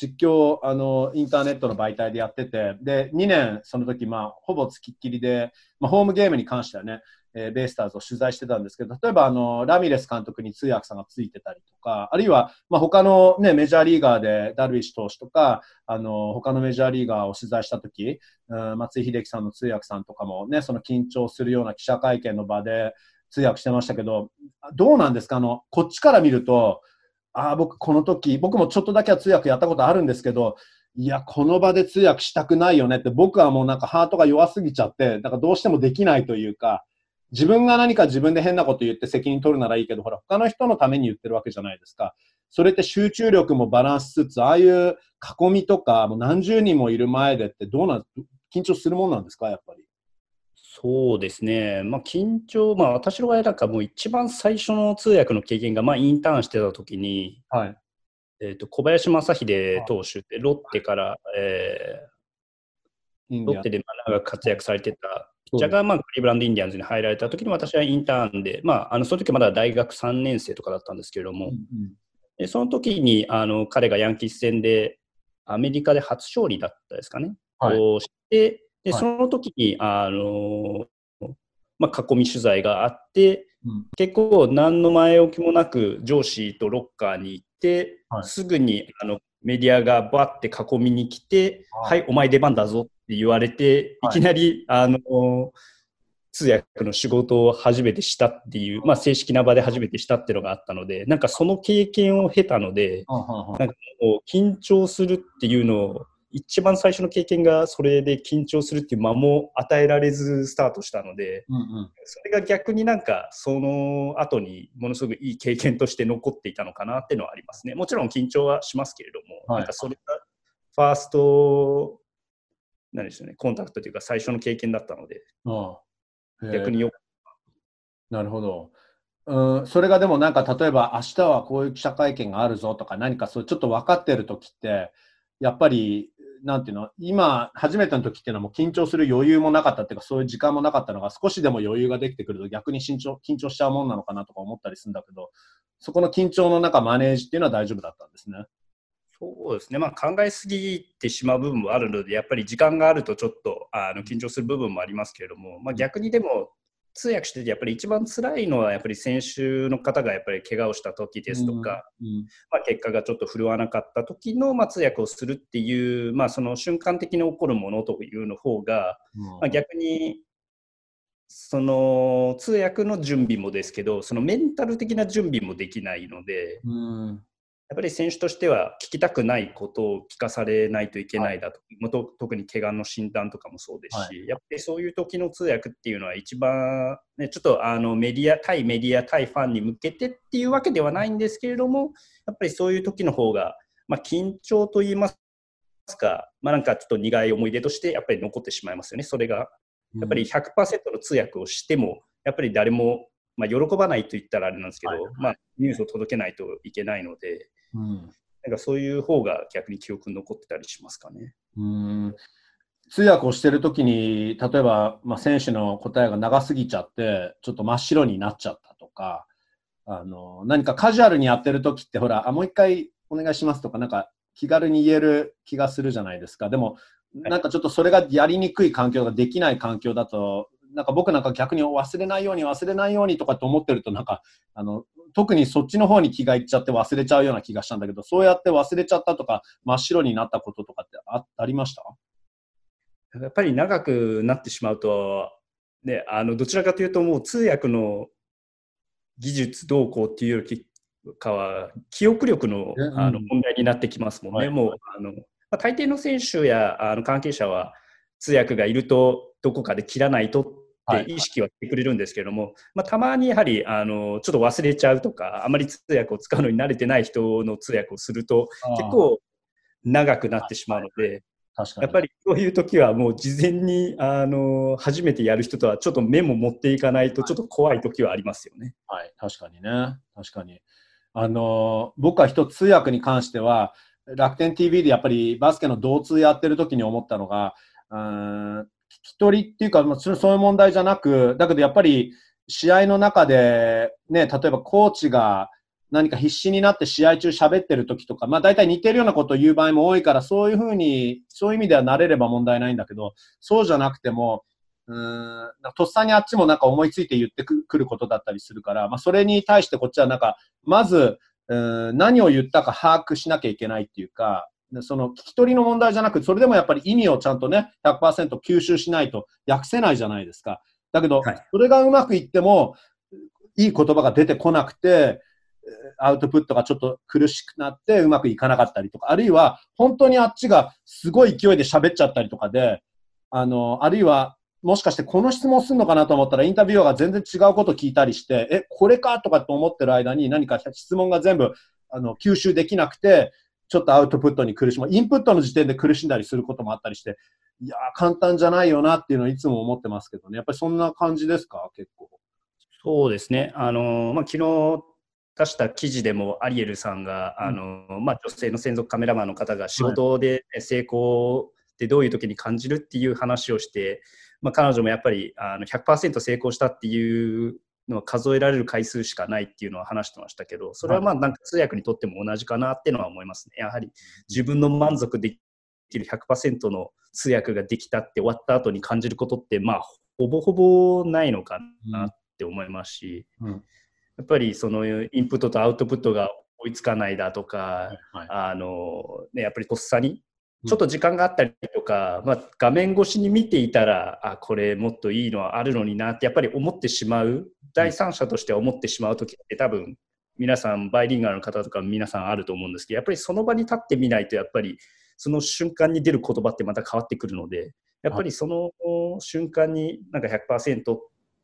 実況あのインターネットの媒体でやっててで2年その時まあほぼつきっきりで、まあ、ホームゲームに関してはね、えー、ベイスターズを取材してたんですけど例えばあのラミレス監督に通訳さんがついてたりとかあるいは、まあ、他の、ね、メジャーリーガーでダルビッシュ投手とかあの他のメジャーリーガーを取材した時、うん、松井秀喜さんの通訳さんとかもねその緊張するような記者会見の場で通訳してましたけどどうなんですか？あのこっちから見るとああ、僕この時、僕もちょっとだけは通訳やったことあるんですけど、いや、この場で通訳したくないよねって、僕はもうなんかハートが弱すぎちゃって、だからどうしてもできないというか、自分が何か自分で変なこと言って責任取るならいいけど、ほら、他の人のために言ってるわけじゃないですか。それって集中力もバランスつつ、ああいう囲みとか、もう何十人もいる前でってどうなん、緊張するもんなんですか、やっぱり？そうですね、まあ、緊張、まあ、私の場合なんかもう一番最初の通訳の経験が、まあ、インターンしてた時に、はい。えーと、小林正秀投手ってロッテから、えー、ロッテで長く活躍されてたピッチャーが、まあ、クリーブランド・インディアンズに入られた時に私はインターンで、まあ、あのその時まだ大学3年生とかだったんですけれども、うんうん、でその時にあに彼がヤンキース戦でアメリカで初勝利だったですかね、はい、をしてで、その時に、あのまあ、囲み取材があって、うん、結構何の前置きもなく上司とロッカーに行って、はい、すぐにあのメディアがバッて囲みに来て、はい、はい、お前出番だぞって言われて、い。きなり、あの通訳の仕事を初めてしたっていう、まあ、正式な場で初めてしたっていうのがあったので、なんかその経験を経たので、なんかもう緊張するっていうのを一番最初の経験がそれで緊張するっていう間も与えられずスタートしたので、うんうん、それが逆になんかその後にものすごくいい経験として残っていたのかなっていうのはありますね。もちろん緊張はしますけれども、はい、なんかそれがファースト何でしょうねコンタクトというか最初の経験だったので、ああ。逆によなるほど。うん、それがでもなんか例えば明日はこういう記者会見があるぞとか何かそうちょっと分かってる時ってやっぱり、なんていうの、今、初めての時っていうのはもう緊張する余裕もなかったっていうか、そういう時間もなかったのが、少しでも余裕ができてくると逆に緊張緊張しちゃうもんなのかなとか思ったりするんだけど、そこの緊張の中、マネージっていうのは大丈夫だったんですね。そうですね、まあ、考えすぎてしまう部分もあるので、やっぱり時間があるとちょっとあの緊張する部分もありますけれども、まあ、逆にでも、通訳してて、やっぱり一番辛いのは、やっぱり選手の方がやっぱり怪我をした時ですとか、うんうん、まあ、結果がちょっと振るわなかった時の、まあ、通訳をするっていう、まあ、その瞬間的に起こるものというの方が、うん、まあ、逆にその通訳の準備もですけど、そのメンタル的な準備もできないので、うん、やっぱり選手としては聞きたくないことを聞かされないといけないだと、はい、特に怪我の診断とかもそうですし、はい、やっぱりそういう時の通訳っていうのは一番、ね、ちょっとあのメディア対メディア対ファンに向けてっていうわけではないんですけれどもやっぱりそういう時の方が、まあ、緊張といいますか、まあ、なんかちょっと苦い思い出としてやっぱり残ってしまいますよね。それがやっぱり100%の通訳をしてもやっぱり誰もまあ、喜ばないと言ったらあれなんですけど、はいはい、まあ、ニュースを届けないといけないので、うん、なんかそういう方が逆に記憶に残ってたりしますかね。うん通訳をしてるときに、例えば、まあ、選手の答えが長すぎちゃって、ちょっと真っ白になっちゃったとか、あの何かカジュアルにやってるときって、ほらあ、もう一回お願いしますとか、なんか気軽に言える気がするじゃないですか。でも、なんかちょっとそれがやりにくい環境ができない環境だと、なんか僕なんか逆に忘れないように忘れないようにとかって思ってるとなんかあの特にそっちの方に気がいっちゃって忘れちゃうような気がしたんだけどそうやって忘れちゃったとか真っ白になったこととかってあありました？やっぱり長くなってしまうと、ね、あのどちらかというともう通訳の技術どうこうっていうよりかは記憶力のあの問題になってきますもんね。はい、もうあのまあ、大抵の選手やあの関係者は通訳がいるとどこかで切らないとって意識はしてくれるんですけれども、はいまあ、たまにやはりあのちょっと忘れちゃうとかあまり通訳を使うのに慣れてない人の通訳をすると結構長くなってしまうので。やっぱりそういう時はもう事前にあの初めてやる人とはちょっとメモ持っていかないとちょっと怖い時はありますよね。はい、確かにね。確かに。あの僕は一つ通訳に関しては楽天 TV でやっぱりバスケの同通やってる時に思ったのが、うん、聞き取りっていうか、まあ、そういう問題じゃなく、だけどやっぱり試合の中で、ね、例えばコーチが何か必死になって試合中喋ってる時とか、まあ大体似てるようなことを言う場合も多いから、そういうふうに、そういう意味では慣れれば問題ないんだけど、そうじゃなくても、うん、とっさにあっちもなんか思いついて言ってくることだったりするから、まあそれに対してこっちはなんか、まず、うん何を言ったか把握しなきゃいけないっていうか、その聞き取りの問題じゃなくそれでもやっぱり意味をちゃんとね、100%吸収しないと訳せないじゃないですか。だけど、はい、それがうまくいっても、いい言葉が出てこなくて、アウトプットがちょっと苦しくなってうまくいかなかったりとか、あるいは本当にあっちがすごい勢いで喋っちゃったりとかで、あの、あるいはもしかしてこの質問するのかなと思ったらインタビュアーが全然違うこと聞いたりして、え、これかとかって思ってる間に何か質問が全部あの吸収できなくて、ちょっとアウトプットに苦しむ、インプットの時点で苦しんだりすることもあったりして、いや簡単じゃないよなっていうのをいつも思ってますけどね、やっぱりそんな感じですか、結構。そうですね、あのまあ、昨日出した記事でもアリエルさんが、うん、あのまあ、女性の専属カメラマンの方が仕事で成功ってどういう時に感じるっていう話をして、まあ、彼女もやっぱりあの100%成功したっていうのは数えられる回数しかないっていうのは話してましたけど、それはまあなんか通訳にとっても同じかなっていうのは思いますね。やはり自分の満足できる100%の通訳ができたって終わった後に感じることって、まあほぼほぼないのかなって思いますし、やっぱりそのインプットとアウトプットが追いつかないだとか、あのね、やっぱりとっさにちょっと時間があったりとか、まあ、画面越しに見ていたらあこれもっといいのはあるのになってやっぱり思ってしまう第三者として思ってしまう時って多分皆さんバイリンガルの方とか皆さんあると思うんですけどやっぱりその場に立ってみないとやっぱりその瞬間に出る言葉ってまた変わってくるのでやっぱりその瞬間になんか100%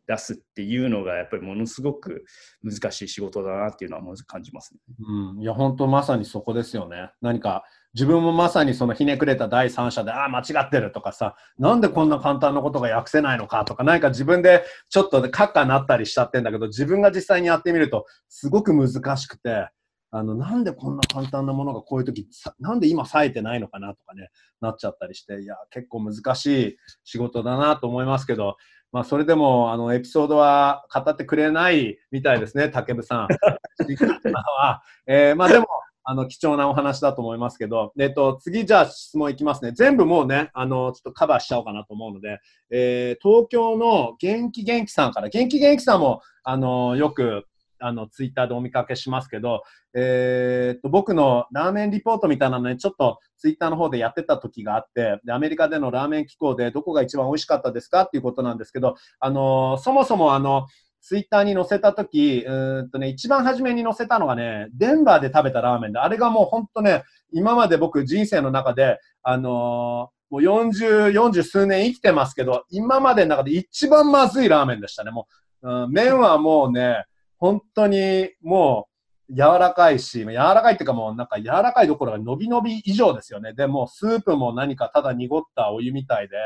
出すっていうのがやっぱりものすごく難しい仕事だなっていうのは感じますね。うん、いや本当まさにそこですよね。何か自分もまさにそのひねくれた第三者で、ああ、間違ってるとかさ、なんでこんな簡単なことが訳せないのかとか、何か自分でちょっとカッカになったりしちゃってんだけど、自分が実際にやってみると、すごく難しくて、あの、なんでこんな簡単なものがこういう時、なんで今冴えてないのかなとかね、なっちゃったりして、いや、結構難しい仕事だなと思いますけど、まあ、それでも、あの、エピソードは語ってくれないみたいですね、竹部さん。*laughs* えー、まあでも、あの、貴重なお話だと思いますけど、えっと、次、じゃあ質問いきますね。全部もうね、あの、ちょっとカバーしちゃおうかなと思うので、えー、東京の元気元気さんから、元気元気さんも、あの、よく、あの、ツイッターでお見かけしますけど、えー、っと、僕のラーメンリポートみたいなのね、ちょっとツイッターの方でやってた時があって、で、アメリカでのラーメン機構でどこが一番美味しかったですかっていうことなんですけど、あの、そもそもあの、ツイッターに載せたとき、うんとね、一番初めに載せたのがね、デンバーで食べたラーメンで、あれがもう本当ね、今まで僕人生の中で、あのー、もう40、40数年生きてますけど、今までの中で一番まずいラーメンでしたね。もう、うん、麺はもうね、本当にもう柔らかいし、柔らかいっていうかもうなんか柔らかいどころが伸び伸び以上ですよね。でもスープも何かただ濁ったお湯みたいで、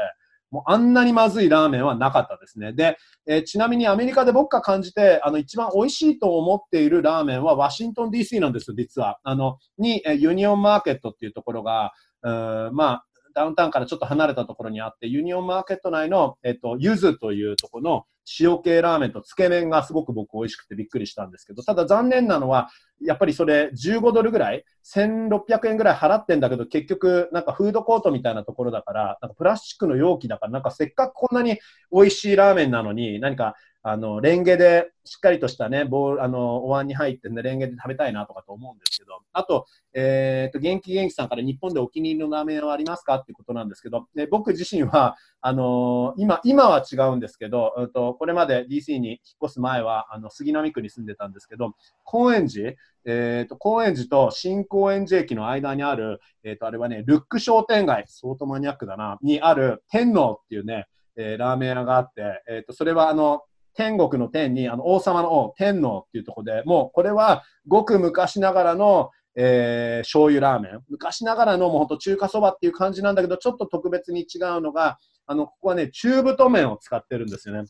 もうあんなにまずいラーメンはなかったですね。で、えー、ちなみにアメリカで僕が感じて、あの、一番美味しいと思っているラーメンはワシントン DC なんですよ、実は。あの、に、えユニオンマーケットっていうところが、うまあ、ダウンタウンからちょっと離れたところにあって、ユニオンマーケット内の、えっと、ゆずというところの塩系ラーメンとつけ麺がすごく僕美味しくてびっくりしたんですけど、ただ残念なのは、やっぱりそれ15ドルぐらい、1600円ぐらい払ってんだけど、結局なんかフードコートみたいなところだから、なんかプラスチックの容器だから、なんかせっかくこんなに美味しいラーメンなのに、何かあの、レンゲでしっかりとしたね、ボール、あの、お椀に入ってね、レンゲで食べたいなとかと思うんですけど、あと、えっ、ー、と、元気元気さんから日本でお気に入りのラーメンはありますかっていうことなんですけど、で僕自身は、あのー、今、今は違うんですけど、うんと、これまで DC に引っ越す前は、あの、杉並区に住んでたんですけど、高円寺、えっ、ー、と、高円寺と新高円寺駅の間にある、えっ、と、あれはね、ルック商店街、相当マニアックだな、にある天皇っていうね、え、ラーメン屋があって、えっ、と、それはあの、天国の天に、あの、王様の王、天皇っていうところで、もうこれはごく昔ながらの、えー、醤油ラーメン。昔ながらのもうほんと中華そばっていう感じなんだけど、ちょっと特別に違うのが、あの、ここはね、中太麺を使ってるんですよね。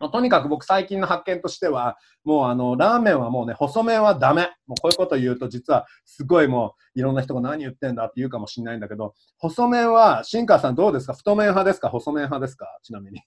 まあ、とにかく僕最近の発見としては、もうあの、ラーメンはもうね、細麺はダメ。もうこういうこと言うと実はすごいもういろんな人が何言ってんだって言うかもしれないんだけど、細麺は、新川さんどうですか？太麺派ですか？細麺派ですか？ちなみに。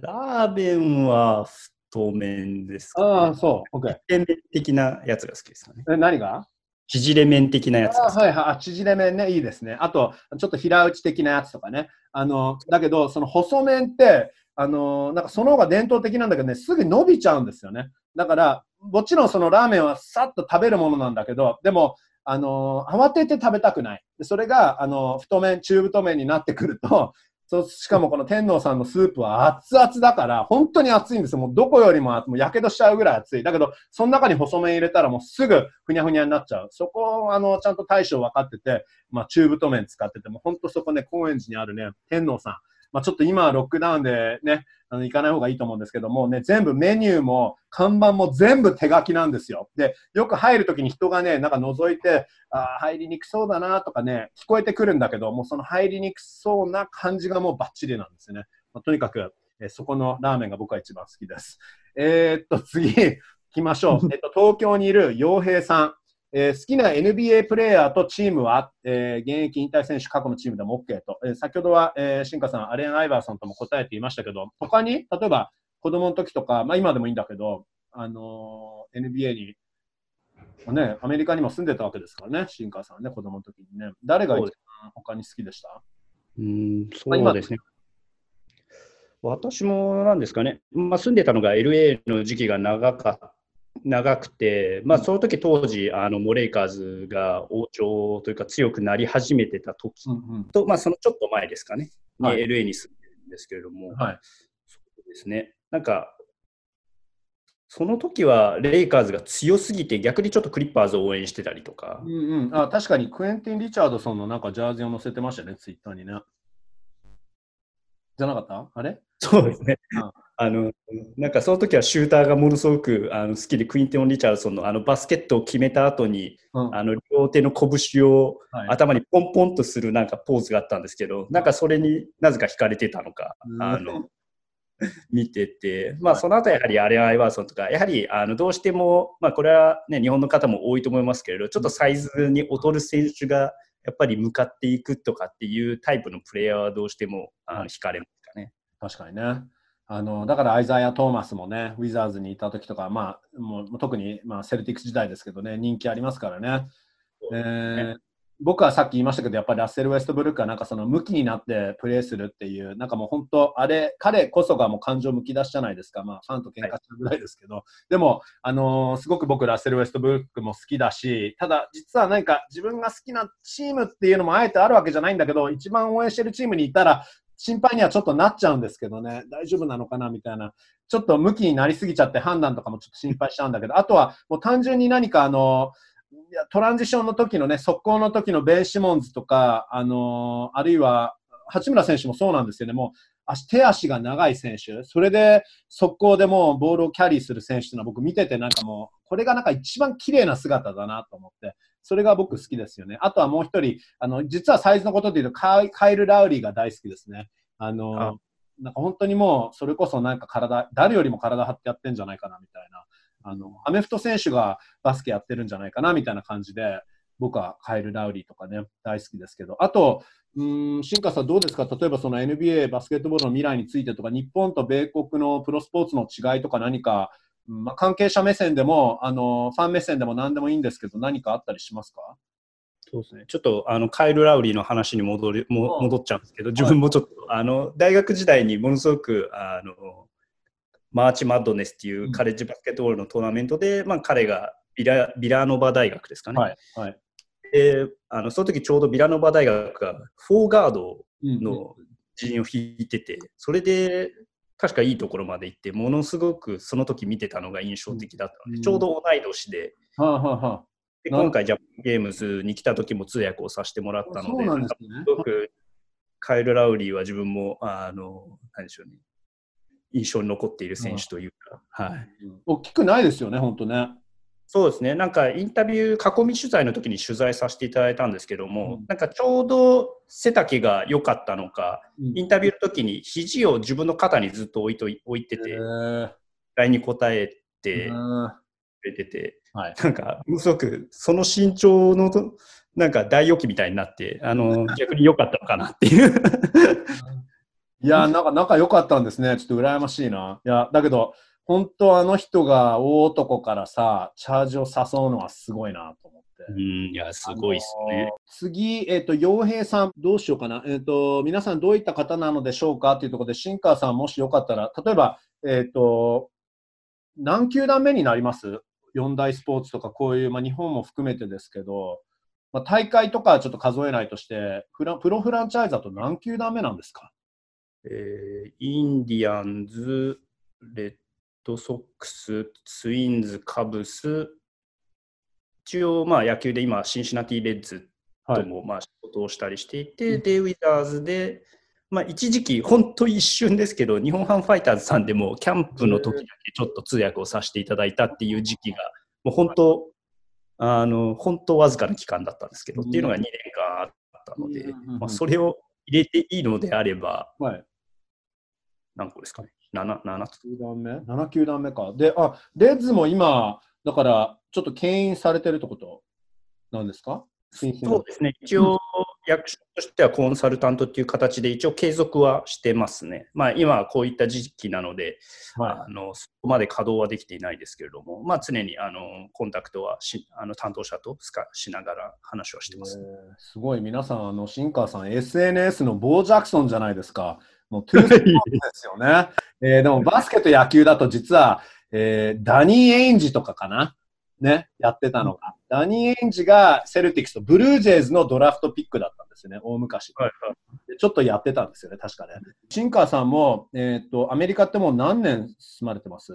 ラーメンは太麺ですか、ね、ああ、そう。OK。麺的なやつが好きですかね。え、何が？縮れ麺的なやつあはいはい。縮れ麺ね、いいですね。あと、ちょっと平打ち的なやつとかね。あの、だけど、その細麺って、あの、なんかその方が伝統的なんだけどね、すぐ伸びちゃうんですよね。だから、もちろんそのラーメンはさっと食べるものなんだけど、でも、あの慌てて食べたくない。それが、あの太麺、中太麺になってくると、そうしかもこの天皇さんのスープは熱々だから、本当に熱いんですよ。もうどこよりも、もうやけどしちゃうぐらい熱い。だけど、その中に細麺入れたらもうすぐふにゃふにゃになっちゃう。そこを、あの、ちゃんと大将分かってて、まあ、中太麺使ってても、本当そこね、高円寺にあるね、天皇さん。まあ、ちょっと今はロックダウンでね、あの行かない方がいいと思うんですけども、ね、全部メニューも看板も全部手書きなんですよ。で、よく入るときに人がね、なんか覗いて、あ入りにくそうだなとかね、聞こえてくるんだけど、もうその入りにくそうな感じがもうバッチリなんですよね。まあ、とにかく、えそこのラーメンが僕は一番好きです。えー、っと、次、行きましょう。*laughs* えっと、東京にいる洋平さん。えー、好きな NBA プレーヤーとチームは、えー、現役引退選手過去のチームでも OK と。えー、先ほどは、えー、新華さん、アレン・アイバーソンとも答えていましたけど、他に、例えば子供の時とか、まあ今でもいいんだけど、あのー、NBA に、まあ、ね、アメリカにも住んでたわけですからね、新華さんね、子供の時にね。誰が一番他に好きでした？うん、そうですね。私もなんですかね、まあ、住んでたのが LA の時期が長かっ長くて、まあ、その時当時あのモレイカーズが王朝というか強くなり始めてた時と、うん。まあ、そのちょっと前ですかね、はい、LA に住んでるんですけれども、はい、そうですね。なんかその時はレイカーズが強すぎて逆にちょっとクリッパーズを応援してたりとか、うんうん、あ確かにクエンティン・リチャードソンのなんかジャージを載せてましたねツイッターにね。じゃなかった？あれ？そうですね、うんあのなんかその時はシューターがものすごくあの好きでクインティオン・リチャードソンのあのバスケットを決めた後に、うん、あの両手の拳を頭にポンポンとするなんかポーズがあったんですけど、なんかそれになぜか惹かれてたのか、あの *laughs* 見てて、まあ、その後やはりアレン・アイバーソンとか、やはりあのどうしても、まあ、これは、ね、日本の方も多いと思いますけれど、ちょっとサイズに劣る選手がやっぱり向かっていくとかっていうタイプのプレイヤーはどうしてもあの惹かれますかね。確かにね。あのだからアイザイア・トーマスもね、ウィザーズにいた時とか、まあ、もう特に、まあ、セルティックス時代ですけどね、人気ありますからね。えー、僕はさっき言いましたけど、やっぱりラッセル・ウェストブルックはなんかその向きになってプレーするっていう、なんかもう本当、あれ、彼こそがもう感情むき出しじゃないですか、まあ、ファンと喧嘩したぐらいですけど、はい、でも、あのー、すごく僕、ラッセル・ウェストブルックも好きだし、ただ、実は何か自分が好きなチームっていうのもあえてあるわけじゃないんだけど、一番応援してるチームにいたら、心配にはちょっとなっちゃうんですけどね、大丈夫なのかなみたいな、ちょっと向きになりすぎちゃって判断とかもちょっと心配しちゃうんだけど、あとはもう単純に何かあのートランジションの時のね、速攻の時のベー・シモンズとか、あのー、あるいは八村選手もそうなんですよね、もう足手足が長い選手、それで速攻でもボールをキャリーする選手というのは僕見ててなんかもう、これがなんか一番綺麗な姿だなと思って、それが僕好きですよね。あとはもう一人、あの、実はサイズのことで言うとカイル・ラウリーが大好きですね。あのー、なんか本当にもう、それこそなんか体、誰よりも体張ってやってんじゃないかなみたいな。あの、アメフト選手がバスケやってるんじゃないかなみたいな感じで、僕はカエル・ラウリーとかね、大好きですけど、あと、うん、新川さんどうですか？例えばその NBA バスケットボールの未来についてとか、日本と米国のプロスポーツの違いとか何か、まあ、関係者目線でも、あの、ファン目線でも何でもいいんですけど、何かあったりしますか？そうですね、ちょっとあのカイル・ラウリーの話に戻りも戻っちゃうんですけど、自分もちょっと、はい、あの大学時代にものすごくあのマーチ・マッドネスっていうカレッジバスケットボールのトーナメントで、まあ、彼がビラビラノバ大学ですかね。はいはい、であのその時ちょうどビラノバ大学がフォーガードの陣を引いてて、それで確かいいところまで行って、ものすごくその時見てたのが印象的だったので、ちょうど同い年で。はあはあ、で今回、ジャパンゲームズに来た時も通訳をさせてもらったので、すごくカイル・ラウリーは自分も、あの、何でしょうね、印象に残っている選手というか、はい、大きくないですよね、本当ね。そうですね、なんかインタビュー、囲み取材の時に取材させていただいたんですけども、うん、なんかちょうど背丈が良かったのか、うん、インタビューの時に肘を自分の肩にずっと置いと置いてて、来に答えてくれてて、はい、なんか、すごくその身長のなんか大予期みたいになって、あの *laughs* 逆に良かったのかなっていう。*laughs* いや、なんか仲良かったんですね。ちょっと羨ましいな。いや、だけど、本当あの人が大男からさ、チャージを誘うのはすごいなと思って。うん、いや、すごいっすね。次、えっ、ー、と、洋平さん、どうしようかな。えっ、ー、と、皆さんどういった方なのでしょうかっていうところで、新川さん、もしよかったら、例えば、えっ、ー、と、何球団目になります？四大スポーツとか、こういう、まあ、日本も含めてですけど、まあ、大会とかちょっと数えないとしてプロフランチャイズだと何球団目なんですか？えー、インディアンズ、レッドソックス、ツインズ、カブス、一応、まあ、野球で今、シンシナティ・レッズとも、まあ、仕事をしたりしていて、はい、で、ウィザーズで、まあ、一時期、本当一瞬ですけど、日本ハムファイターズさんでも、キャンプの時だけちょっと通訳をさせていただいたっていう時期が、もう本当、あの本当わずかな期間だったんですけど、っていうのが2年間あったので、まあ、それを入れていいのであれば、はい、何個ですかね ?7、7つ。9段目 ?7、9段目か。で、あ、レッズも今、だから、ちょっと牽引されてるってこと？なんですか？そうですね。一応、役所としてはコンサルタントっていう形で一応継続はしてますね。まあ今はこういった時期なので、はい、あのそこまで稼働はできていないですけれども、まあ常にあのコンタクトはしあの担当者としながら話はしてます、ね、すごい皆さん、あの新川さん SNS のボー・ジャクソンじゃないですか。もうトゥースポーツですよね。えー、でもバスケと野球だと実は、えー、ダニー・エインジとかかな？ね、やってたのが。ダニー・エインジがセルティックスとブルージェイズのドラフトピックだったんですよね、大昔。はいはい、ちょっとやってたんですよね、確かね。シンカーさんも、えっ、ー、と、アメリカってもう何年住まれてます？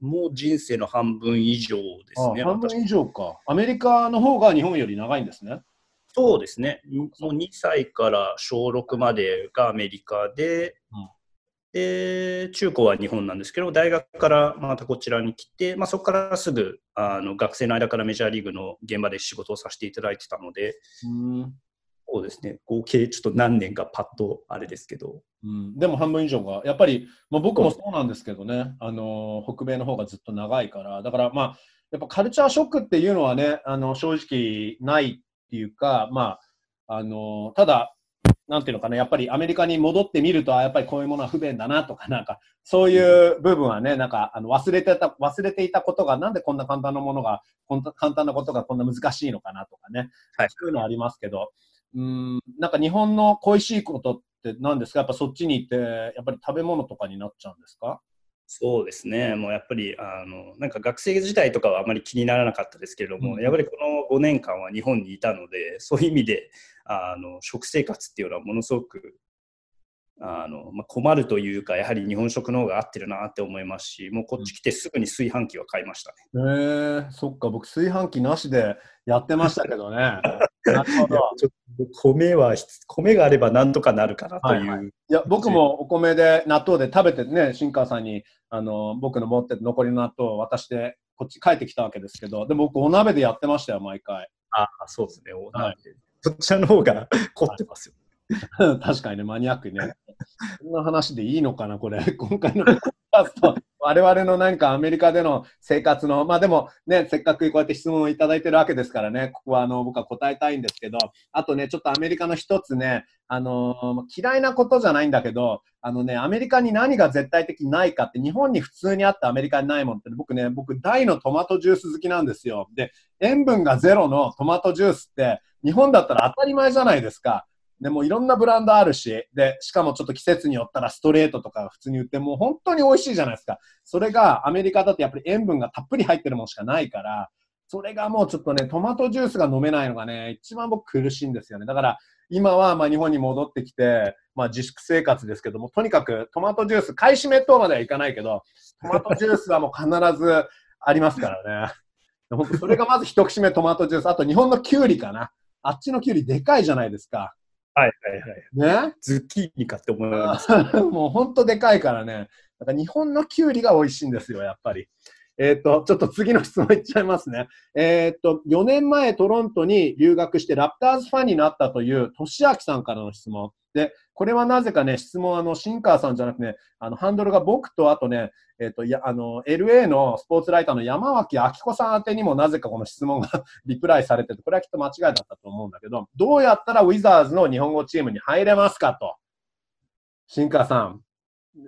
もう人生の半分以上ですね。半分以上か。アメリカの方が日本より長いんですね。そうですね。もう2歳から小6までがアメリカで、うん、で中高は日本なんですけど、大学からまたこちらに来て、まあ、そこからすぐあの学生の間からメジャーリーグの現場で仕事をさせていただいてたので、うん。そうですね。合計ちょっと何年かパッとあれですけど。うん、でも半分以上が、やっぱり、まあ、僕もそうなんですけどね、あの北米の方がずっと長いから、だからまあ、やっぱカルチャーショックっていうのはね、あの正直ないっていうか、まあ、あのただ、なんていうのかな、やっぱりアメリカに戻ってみると、やっぱりこういうものは不便だなとか、なんか、そういう部分はね、なんか、あの忘れてた、忘れていたことが、なんでこんな簡単なものが、簡単なことがこんな難しいのかなとかね、はい、そういうのはありますけど、うん、なんか日本の恋しいことって何ですか？やっぱそっちに行って、やっぱり食べ物とかになっちゃうんですか？そうですね、もうやっぱりあのなんか学生時代とかはあまり気にならなかったですけれども、うん、やっぱりこの5年間は日本にいたので、そういう意味であの食生活っていうのはものすごくあの、まあ、困るというか、やはり日本食の方が合ってるなって思いますし、もうこっち来てすぐに炊飯器は買いましたね。へ、うん、えー、そっか、僕、炊飯器なしでやってましたけどね。なるほど。米は、米があればなんとかなるかなという。はいはい、いや、僕もお米で納豆で食べてね、新川さんにあの僕の持ってる残りの納豆を渡して、こっち帰ってきたわけですけど、でも僕、お鍋でやってましたよ、毎回。ああ、そうですね、お鍋で。はい、そちらの方が凝ってますよ。*laughs* 確かにね、マニアックにね。こんな話でいいのかな、これ。今回のポッカスト、我々の何かアメリカでの生活の、まあでもね、せっかくこうやって質問をいただいてるわけですからね、ここはあの僕は答えたいんですけど、あとね、ちょっとアメリカの一つね、あの、嫌いなことじゃないんだけど、あのね、アメリカに何が絶対的ないかって、日本に普通にあってアメリカにないもんって、僕ね、僕大のトマトジュース好きなんですよ。で、塩分がゼロのトマトジュースって、日本だったら当たり前じゃないですか。でもいろんなブランドあるし、で、しかもちょっと季節によったらストレートとか普通に売って、もう本当に美味しいじゃないですか。それがアメリカだとやっぱり塩分がたっぷり入ってるものしかないから、それがもうちょっとね、トマトジュースが飲めないのがね、一番僕苦しいんですよね。だから今はまあ日本に戻ってきて、まあ自粛生活ですけども、とにかくトマトジュース、買い占め等まではいかないけど、トマトジュースはもう必ずありますからね。本当それがまず一口目トマトジュース。あと日本のキュウリかな。あっちのキュウリでかいじゃないですか。はいはいはい。ね？ズッキーニかって思います。*laughs* もう本当でかいからね。なんか日本のキュウリが美味しいんですよ、やっぱり。えっ、ー、と、ちょっと次の質問いっちゃいますね。えっ、ー、と、4年前トロントに留学してラプターズファンになったという、としあきさんからの質問。で、これはなぜかね、質問、あの、シンカーさんじゃなくてね、あの、ハンドルが僕と、あとね、えっ、ー、と、や、あの、LA のスポーツライターの山脇明子さん宛てにもなぜかこの質問が *laughs* リプライされてて、これはきっと間違いだったと思うんだけど、どうやったらウィザーズの日本語チームに入れますかと。シンカーさん、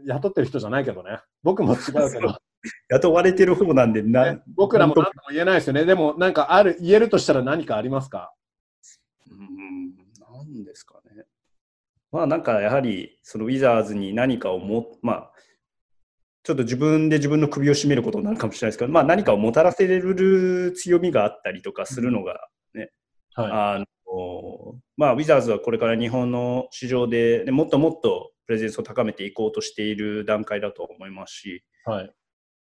雇ってる人じゃないけどね。僕も違うけど。*laughs* 雇われてる方なんでな、ね、僕らも何とも言えないですよね。でも、なんかある、言えるとしたら何かありますか？うん、なんですかね。まあなんかやはりそのウィザーズに何かをも、まあ、ちょっと自分で自分の首を絞めることになるかもしれないですけど、まあ、何かをもたらせる強みがあったりとかするのがね、うん、はい、あのまあ、ウィザーズはこれから日本の市場で、ね、もっともっとプレゼンスを高めていこうとしている段階だと思いますし、はい。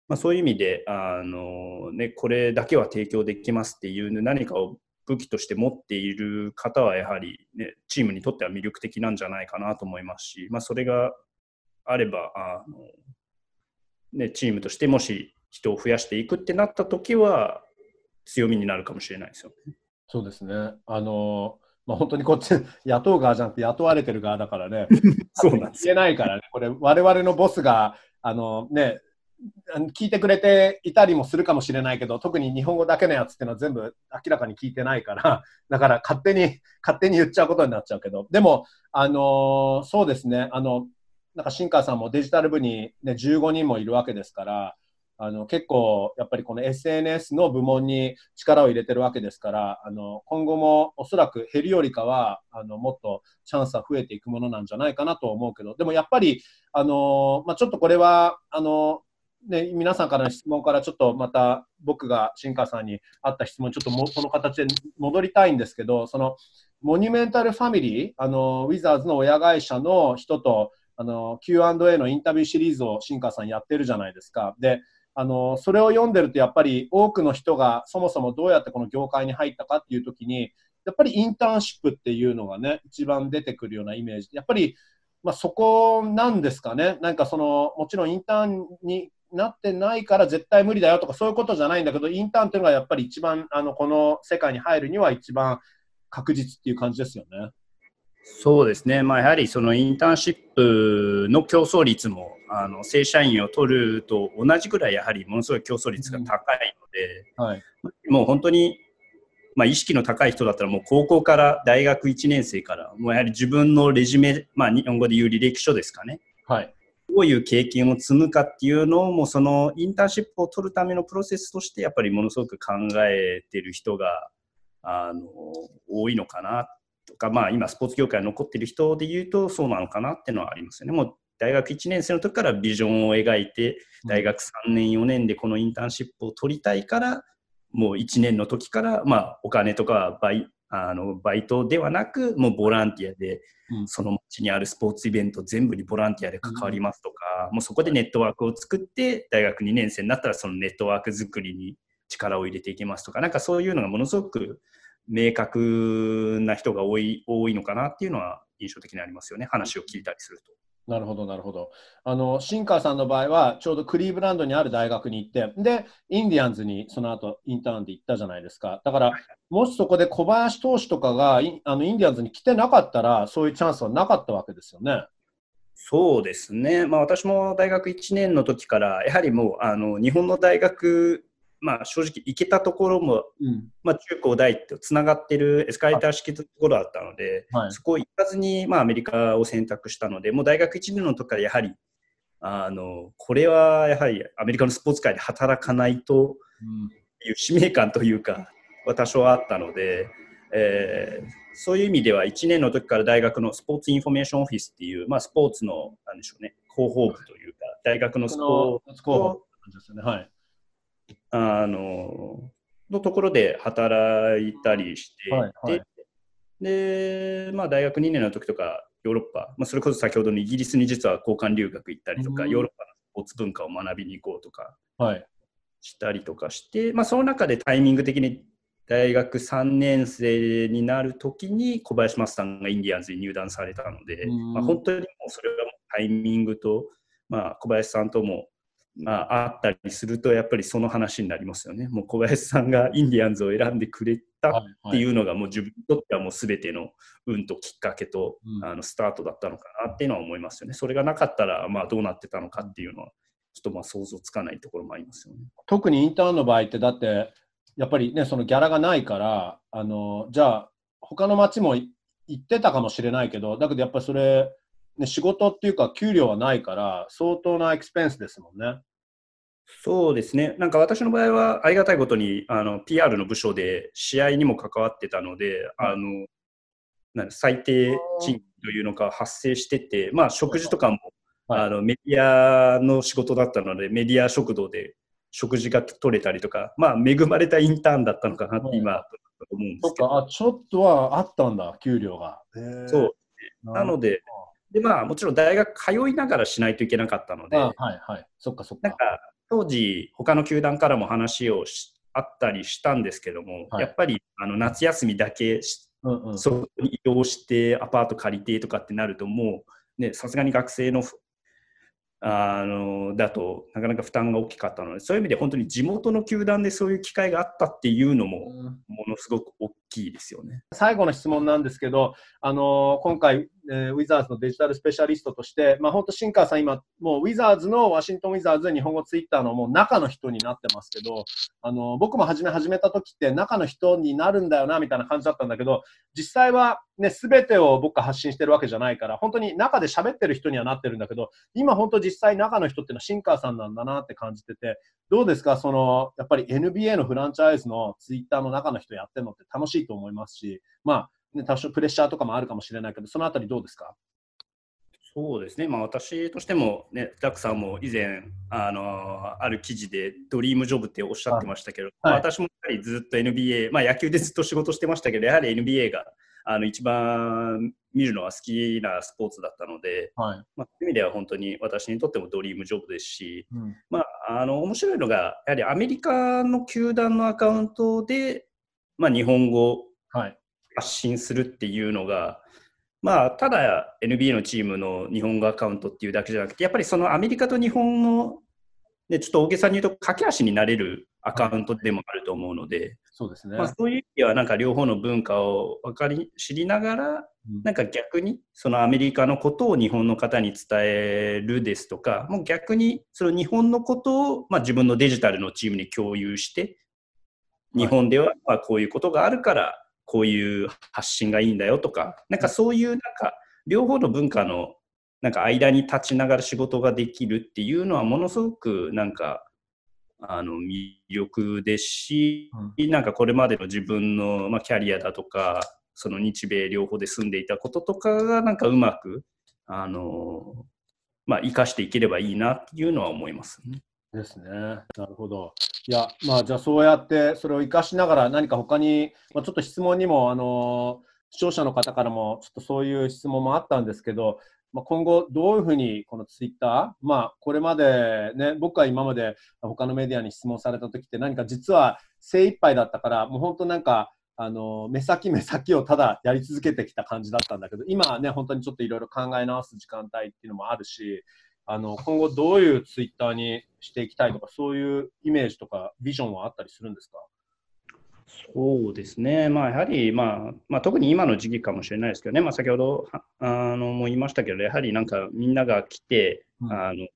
まあ、そういう意味であの、ね、これだけは提供できますっていう何かを武器として持っている方はやはり、ね、チームにとっては魅力的なんじゃないかなと思いますし、まあ、それがあればあの、ね、チームとしてもし人を増やしていくってなった時は強みになるかもしれないですよね。そうですね。あのまあ、本当にこっち *laughs* 雇う側じゃなくて雇われてる側だからね、*laughs* そうなんです言えないからね、これ、我々のボスがあの、ね、聞いてくれていたりもするかもしれないけど、特に日本語だけのやつっていうのは全部明らかに聞いてないから、*laughs* だから勝手に、勝手に言っちゃうことになっちゃうけど、でも、あの、そうですね、あの、なんか新川さんもデジタル部に、ね、15人もいるわけですから、あの結構やっぱりこの SNS の部門に力を入れてるわけですからあの今後もおそらく減るよりかはあのもっとチャンスは増えていくものなんじゃないかなと思うけどでもやっぱりあの、まあ、ちょっとこれはあのね、皆さんからの質問からちょっとまた僕が新川さんにあった質問ちょっともこの形で戻りたいんですけどそのモニュメンタルファミリーあのウィザーズの親会社の人とあの Q&A のインタビューシリーズを新川さんやってるじゃないですか。であのそれを読んでるとやっぱり多くの人がそもそもどうやってこの業界に入ったかっていう時にやっぱりインターンシップっていうのがね一番出てくるようなイメージやっぱりまあ、そこなんですかね、なんかそのもちろんインターンになってないから絶対無理だよとかそういうことじゃないんだけどインターンっていうのがやっぱり一番あのこの世界に入るには一番確実っていう感じですよね。そうですね、まあ、やはりそのインターンシップの競争率もあの正社員を取ると同じぐらいやはりものすごい競争率が高いので、うんはい、もう本当に、まあ、意識の高い人だったらもう高校から大学1年生からもうやはり自分のレジュメ、まあ、日本語で言う履歴書ですかね、はい、どういう経験を積むかっていうのをもうそのインターンシップを取るためのプロセスとしてやっぱりものすごく考えてる人があの多いのかなとか、まあ、今スポーツ業界に残ってる人で言うとそうなのかなっていうのはありますよね。もう大学1年生の時からビジョンを描いて、大学3年、4年でこのインターンシップを取りたいから、もう1年の時から、まあ、お金とかバイあのバイトではなく、もうボランティアで、その町にあるスポーツイベント全部にボランティアで関わりますとか、もうそこでネットワークを作って、大学2年生になったらそのネットワーク作りに力を入れていきますとか、なんかそういうのがものすごく明確な人が多い多いのかなっていうのは印象的にありますよね、話を聞いたりすると。なるほど、なるほど。あの、シンカーさんの場合は、ちょうどクリーブランドにある大学に行って、で、インディアンズにその後インターンで行ったじゃないですか。だから、もしそこで小林投手とかがイあのインディアンズに来てなかったら、そういうチャンスはなかったわけですよね。そうですね、まあ、私も大学1年の時から、やはりもうあの日本の大学まあ、正直行けたところも、うん、まあ、中高大ってつながってるエスカレーター式のところだったので、はい、そこ行かずに、まあ、アメリカを選択したのでもう大学1年の時からやはりあのこれはやはりアメリカのスポーツ界で働かなきゃという使命感というかは多少あったので、えー、そういう意味では1年の時から大学のスポーツインフォメーションオフィスっていう、まあ、スポーツのなんでしょうね広報部というか大学のスポーツ広報。ですね、はいあののところで働いたりして、はいはい、で、まあ、大学2年の時とかヨーロッパ、まあ、それこそ先ほどのイギリスに実は交換留学行ったりとか、ヨーロッパのスポーツ文化を学びに行こうとかしたりとかして、まあ、その中でタイミング的に大学3年生になる時に小林正さんがインディアンズに入団されたので、まあ、本当にもうそれはタイミングと、まあ、小林さんともまあ、あったりすると、やっぱりその話になりますよね。もう小林さんがインディアンズを選んでくれたっていうのが、もう自分にとってはもう全ての運ときっかけと、あのスタートだったのかなっていうのは思いますよね。それがなかったら、まあ、どうなってたのかっていうのは、ちょっとまあ想像つかないところもありますよね。特にインターンの場合って、だって、やっぱりね、そのギャラがないから、あのじゃあ、他の町も行ってたかもしれないけど、だけどやっぱりそれ、ね、仕事っていうか、給料はないから、相当なエクスペンスですもんね。そうですね、なんか私の場合はありがたいことにあの PR の部署で試合にも関わってたので、あのなん最低賃金というのが発生してて、まあ、食事とかも、はい、あのメディアの仕事だったので、メディア食堂で食事が取れたりとか、まあ、恵まれたインターンだったのかなって今、思うんですけど。あちょっとはあったんだ、給料が。そう、なので、でまあ、もちろん大学通いながらしないといけなかったので、はいはい、そっかそっか。なんか当時、他の球団からも話をあったりしたんですけども、はい、やっぱりあの夏休みだけ、うんうん、そこに移動してアパート借りてとかってなると、もう、ね、さすがに学生のあのだとなかなか負担が大きかったのでそういう意味で本当に地元の球団でそういう機会があったっていうのもものすごく大きいですよね。最後の質問なんですけど、あの今回、えー、ウィザーズのデジタルスペシャリストとして、まあ、本当、シンカーさん、今、もうウィザーズのワシントン・ウィザーズ日本語ツイッターのもう中の人になってますけど、あの僕も初め始めた時って中の人になるんだよなみたいな感じだったんだけど、実際は、ね、全てを僕が発信してるわけじゃないから、本当に中で喋ってる人にはなってるんだけど、今、本当、実際中の人っていうのはシンカーさんなんだなって感じてて、どうですか、そのやっぱり NBA のフランチャイズのツイッターの中の人やってるのって楽しいと思いますし、まあ、ね、多少プレッシャーとかもあるかもしれないけど、そのあたりどうですか？そうですね、まあ、私としても、ね、ザックさんも以前あのある記事でドリームジョブっておっしゃってましたけど、はい、私もやはりずっと NBA、まあ、野球でずっと仕事してましたけどやはり NBA があの一番見るのは好きなスポーツだったので、はい。まあ、そういう意味では本当に私にとってもドリームジョブですし、うん、まあ、あの面白いのがやはりアメリカの球団のアカウントで、まあ、日本語発信するっていうのが、まあ、ただ NBA のチームの日本語アカウントっていうだけじゃなくて、やっぱりそのアメリカと日本の、ね、ちょっと大げさに言うと、駆け足になれるアカウントでもあると思うので、そうですね。まあ、そういう意味では、なんか両方の文化を分かり、知りながら、なんか逆に、そのアメリカのことを日本の方に伝えるですとか、もう逆に、その日本のことを、まあ、自分のデジタルのチームに共有して、日本ではまあこういうことがあるから、こういう発信がいいんだよとか、なんかそういうなんか、両方の文化のなんか間に立ちながら仕事ができるっていうのはものすごくなんかあの魅力ですし、うん、なんかこれまでの自分の、まあ、キャリアだとかその日米両方で住んでいたこととかがなんかうまくあの、まあ、生かしていければいいなっていうのは思いますね。ですね。なるほど。いや、まあ、じゃあそうやってそれを生かしながら何か他に、まあ、ちょっと質問にも、あの視聴者の方からもちょっとそういう質問もあったんですけど、まあ、今後どういうふうにこのツイッター、まあ、これまでね、僕は今まで他のメディアに質問された時って何か実は精一杯だったから、もう本当なんか、あの目先目先をただやり続けてきた感じだったんだけど、今はね、本当にちょっといろいろ考え直す時間帯っていうのもあるし、あの今後どういうツイッターにしていきたいとか、そういうイメージとかビジョンはあったりするんですか？そうですね、まあ、やはり、まあまあ、特に今の時期かもしれないですけどね、まあ、先ほどあのも言いましたけど、やはりなんかみんなが来て、うん、あの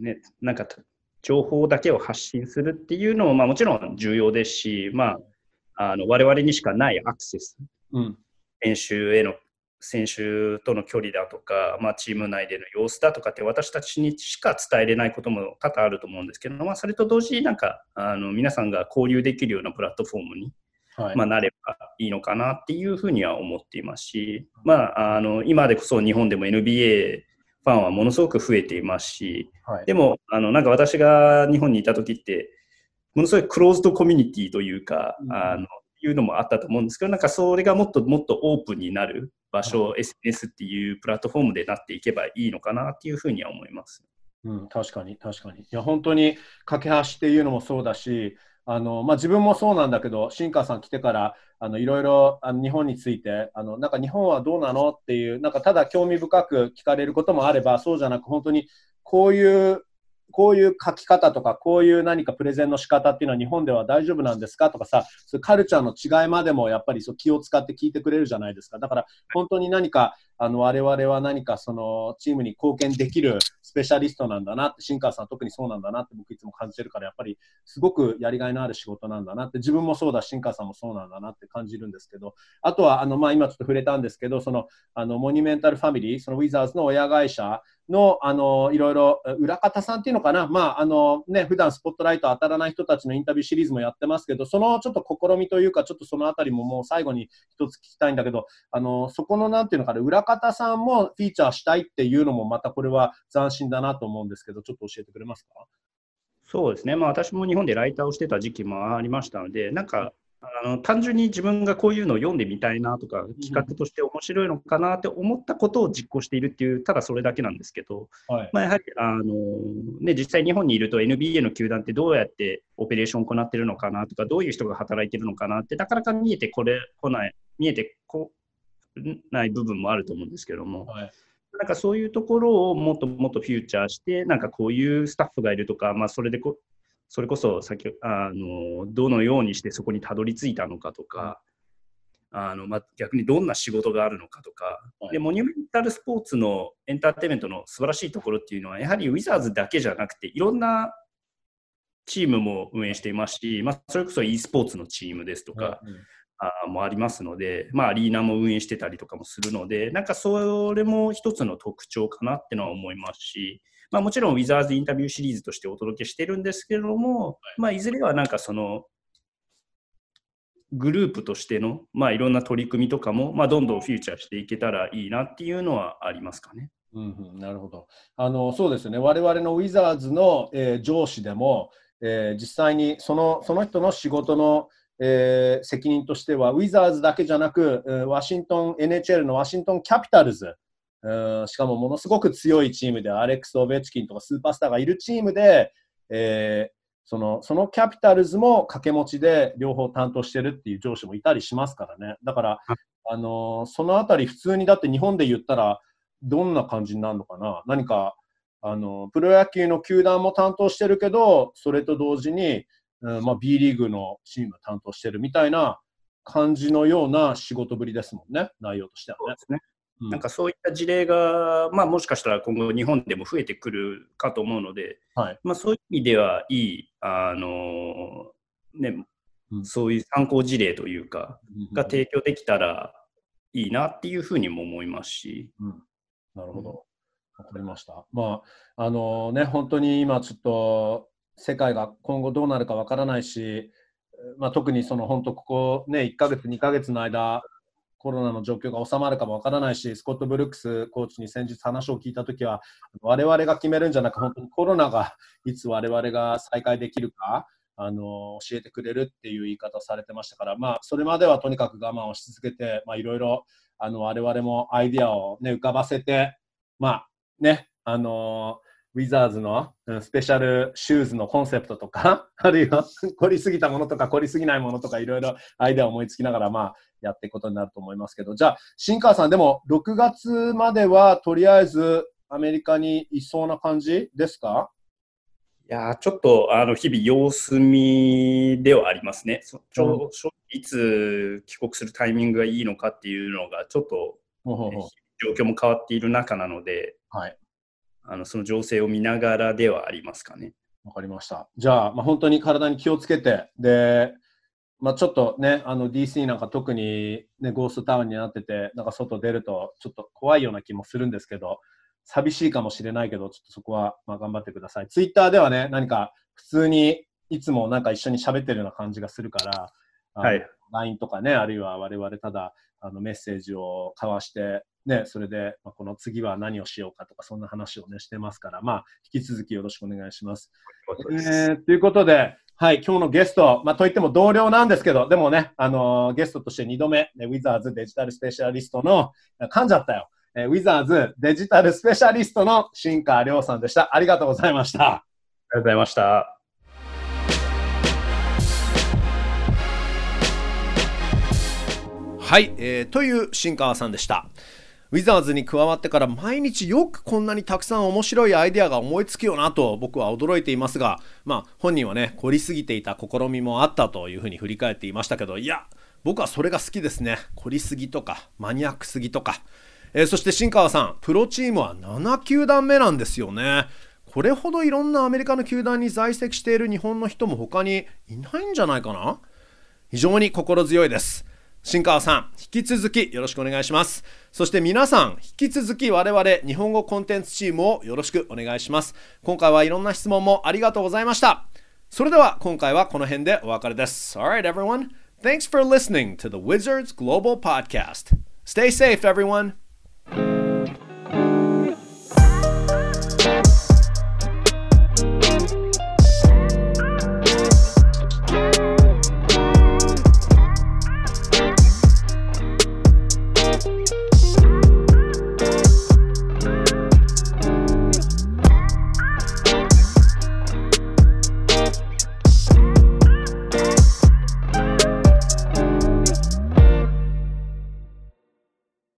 ね、なんか情報だけを発信するっていうのも、まあ、もちろん重要ですし、まあ、あの我々にしかないアクセス、うん、編集への選手との距離だとか、まあ、チーム内での様子だとかって私たちにしか伝えれないことも多々あると思うんですけど、まあ、それと同時になんかあの皆さんが交流できるようなプラットフォームに、はい、まあ、なればいいのかなっていうふうには思っていますし、まあ、あの今でこそ日本でも NBA ファンはものすごく増えていますし、はい、でもあのなんか私が日本にいた時ってものすごいクローズドコミュニティというか、うん、あのいうのもあったと思うんですけど、なんかそれがもっともっとオープンになる場所、はい、SNS っていうプラットフォームでなっていけばいいのかなっていうふうには思います。うん、確かに、確かに。いや、本当に架け橋っていうのもそうだし、あのまあ、自分もそうなんだけど、新川さん来てからあのいろいろあの日本についてあの、なんか日本はどうなのっていう、なんかただ興味深く聞かれることもあれば、そうじゃなく、本当にこういうこういう書き方とか、こういう何かプレゼンの仕方っていうのは日本では大丈夫なんですかとかさ、そうカルチャーの違いまでもやっぱりそう気を使って聞いてくれるじゃないですか。だから本当に何か、あの我々は何かそのチームに貢献できるスペシャリストなんだなって、新川さん特にそうなんだなって僕いつも感じてるから、やっぱりすごくやりがいのある仕事なんだなって、自分もそうだ、新川さんもそうなんだなって感じるんですけど、あとはあの、まあ、今ちょっと触れたんですけど、そのあのモニュメンタルファミリー、そのウィザーズの親会社の、あの、いろいろ、裏方さんっていうのかな、まあ、あの、ね、普段スポットライト当たらない人たちのインタビューシリーズもやってますけど、そのちょっと試みというか、ちょっとそのあたりももう最後に一つ聞きたいんだけど、あの、そこのなんていうのかな、裏方さんもフィーチャーしたいっていうのもまたこれは斬新だなと思うんですけど、ちょっと教えてくれますか？そうですね、まあ、私も日本でライターをしてた時期もありましたので、なんかあの単純に自分がこういうのを読んでみたいなとか、企画として面白いのかなって思ったことを実行しているっていう、ただそれだけなんですけど、はい、まあ、やはりあの、ね、実際日本にいると NBA の球団ってどうやってオペレーションを行っているのかなとか、どういう人が働いているのかなって、なかなか見えてこれ来ない、見えてこない部分もあると思うんですけども。はい。なんかそういうところをもっともっとフューチャーして、なんかこういうスタッフがいるとか、まあ、それでこそれこそ先あのどのようにしてそこにたどり着いたのかとか、あのまあ、逆にどんな仕事があるのかとか、はい、でモニュメンタルスポーツのエンターテインメントの素晴らしいところっていうのはやはりウィザーズだけじゃなくていろんなチームも運営していますし、まあ、それこそ e スポーツのチームですとか、もありますので、まあ、アリーナも運営してたりとかもするのでなんかそれも一つの特徴かなってのは思いますしまあ、もちろんウィザーズインタビューシリーズとしてお届けしてるんですけれども、まあ、いずれはなんかそのグループとしての、まあ、いろんな取り組みとかも、まあ、どんどんフューチャーしていけたらいいなっていうのはありますかね。うんうん、なるほど。あのそうですね、我々のウィザーズの、えー、上司でも、えー、実際にそのその人の仕事の、えー、責任としては、ウィザーズだけじゃなく、ワシントン、NHL のワシントン・キャピタルズうんしかもものすごく強いチームで、アレックス・オベチキンとかスーパースターがいるチームで、えー、そのそのキャピタルズも掛け持ちで両方担当してるっていう上司もいたりしますからね。だから、あのー、そのあたり普通にだって日本で言ったらどんな感じになるのかな何か、あのプロ野球の球団も担当してるけど、それと同時に、うんまあ、B リーグのチーム担当してるみたいな感じのような仕事ぶりですもんね、内容としてはね。ねうん、なんかそういった事例が、まあ、もしかしたら今後日本でも増えてくるかと思うので、はいまあ、そういう意味ではいい、あのね、うん、そういう参考事例というか、が提供できたらいいなっていうふうにも思いますし。うん、なるほど。わかりました。まあ、あのね、本当に今ちょっと世界が今後どうなるかわからないし、まあ、特にその本当ここね、1ヶ月、2ヶ月の間、コロナの状況が収まるかもわからないし、スコット・ブルックスコーチに先日話を聞いたときは、我々が決めるんじゃなく、本当にコロナがいつ我々が再開できるか、あの教えてくれるっていう言い方をされてましたから、まあ、それまではとにかく我慢をし続けて、まあいろいろあの我々もアイディアを、ね、浮かばせて、まあね、あのウィザーズのスペシャルシューズのコンセプトとか、*laughs* あるいは凝りすぎたものとか凝りすぎないものとかいろいろアイデアを思いつきながら、まあ、やっていくことになると思いますけど、じゃあ、新川さん、でも6月まではとりあえずアメリカにいそうな感じですか？いやちょっとあの日々様子見ではありますね。ちょいつ帰国するタイミングがいいのかっていうのがちょっと、状況も変わっている中なので、はい、あのその情勢を見ながらではありますかね。わかりました。じゃあ、まあ、本当に体に気をつけて、で、まあ、ちょっとね、あの DC なんか特に、ね、ゴーストタウンになってて、なんか外出るとちょっと怖いような気もするんですけど、寂しいかもしれないけど、ちょっとそこはまあ頑張ってください。ツイッターではね、何か普通にいつもなんか一緒に喋ってるような感じがするから、はい、LINE とかね、あるいは我々ただあのメッセージを交わして、ね、それで、まあ、この次は何をしようかとか、そんな話をね、してますから、まあ、引き続きよろしくお願いします。えー、ということで、はい、今日のゲスト、まあ、といっても同僚なんですけど、でもね、あのー、ゲストとして2度目、ね、ウィザーズデジタルスペシャリストの、噛んじゃったよ、えー、ウィザーズデジタルスペシャリストの新川亮さんでした。ありがとうございました。ありがとうございました。はい、えー、という新川さんでした。ウィザーズに加わってから毎日よくこんなにたくさん面白いアイデアが思いつくよなと僕は驚いていますが、まあ本人はね、凝りすぎていた試みもあったというふうに振り返っていましたけど、いや、僕はそれが好きですね。凝りすぎとか、マニアックすぎとか。えー、そして新川さん、プロチームは7球団目なんですよね。これほどいろんなアメリカの球団に在籍している日本の人も他にいないんじゃないかな？非常に心強いです。新川さん、引き続きよろしくお願いします。そして皆さん、引き続き我々日本語コンテンツチームをよろしくお願いします。今回はいろんな質問もありがとうございました。それでは今回はこの辺でお別れです。Alright everyone, thanks for listening to the Wizards Global Podcast. Stay safe everyone.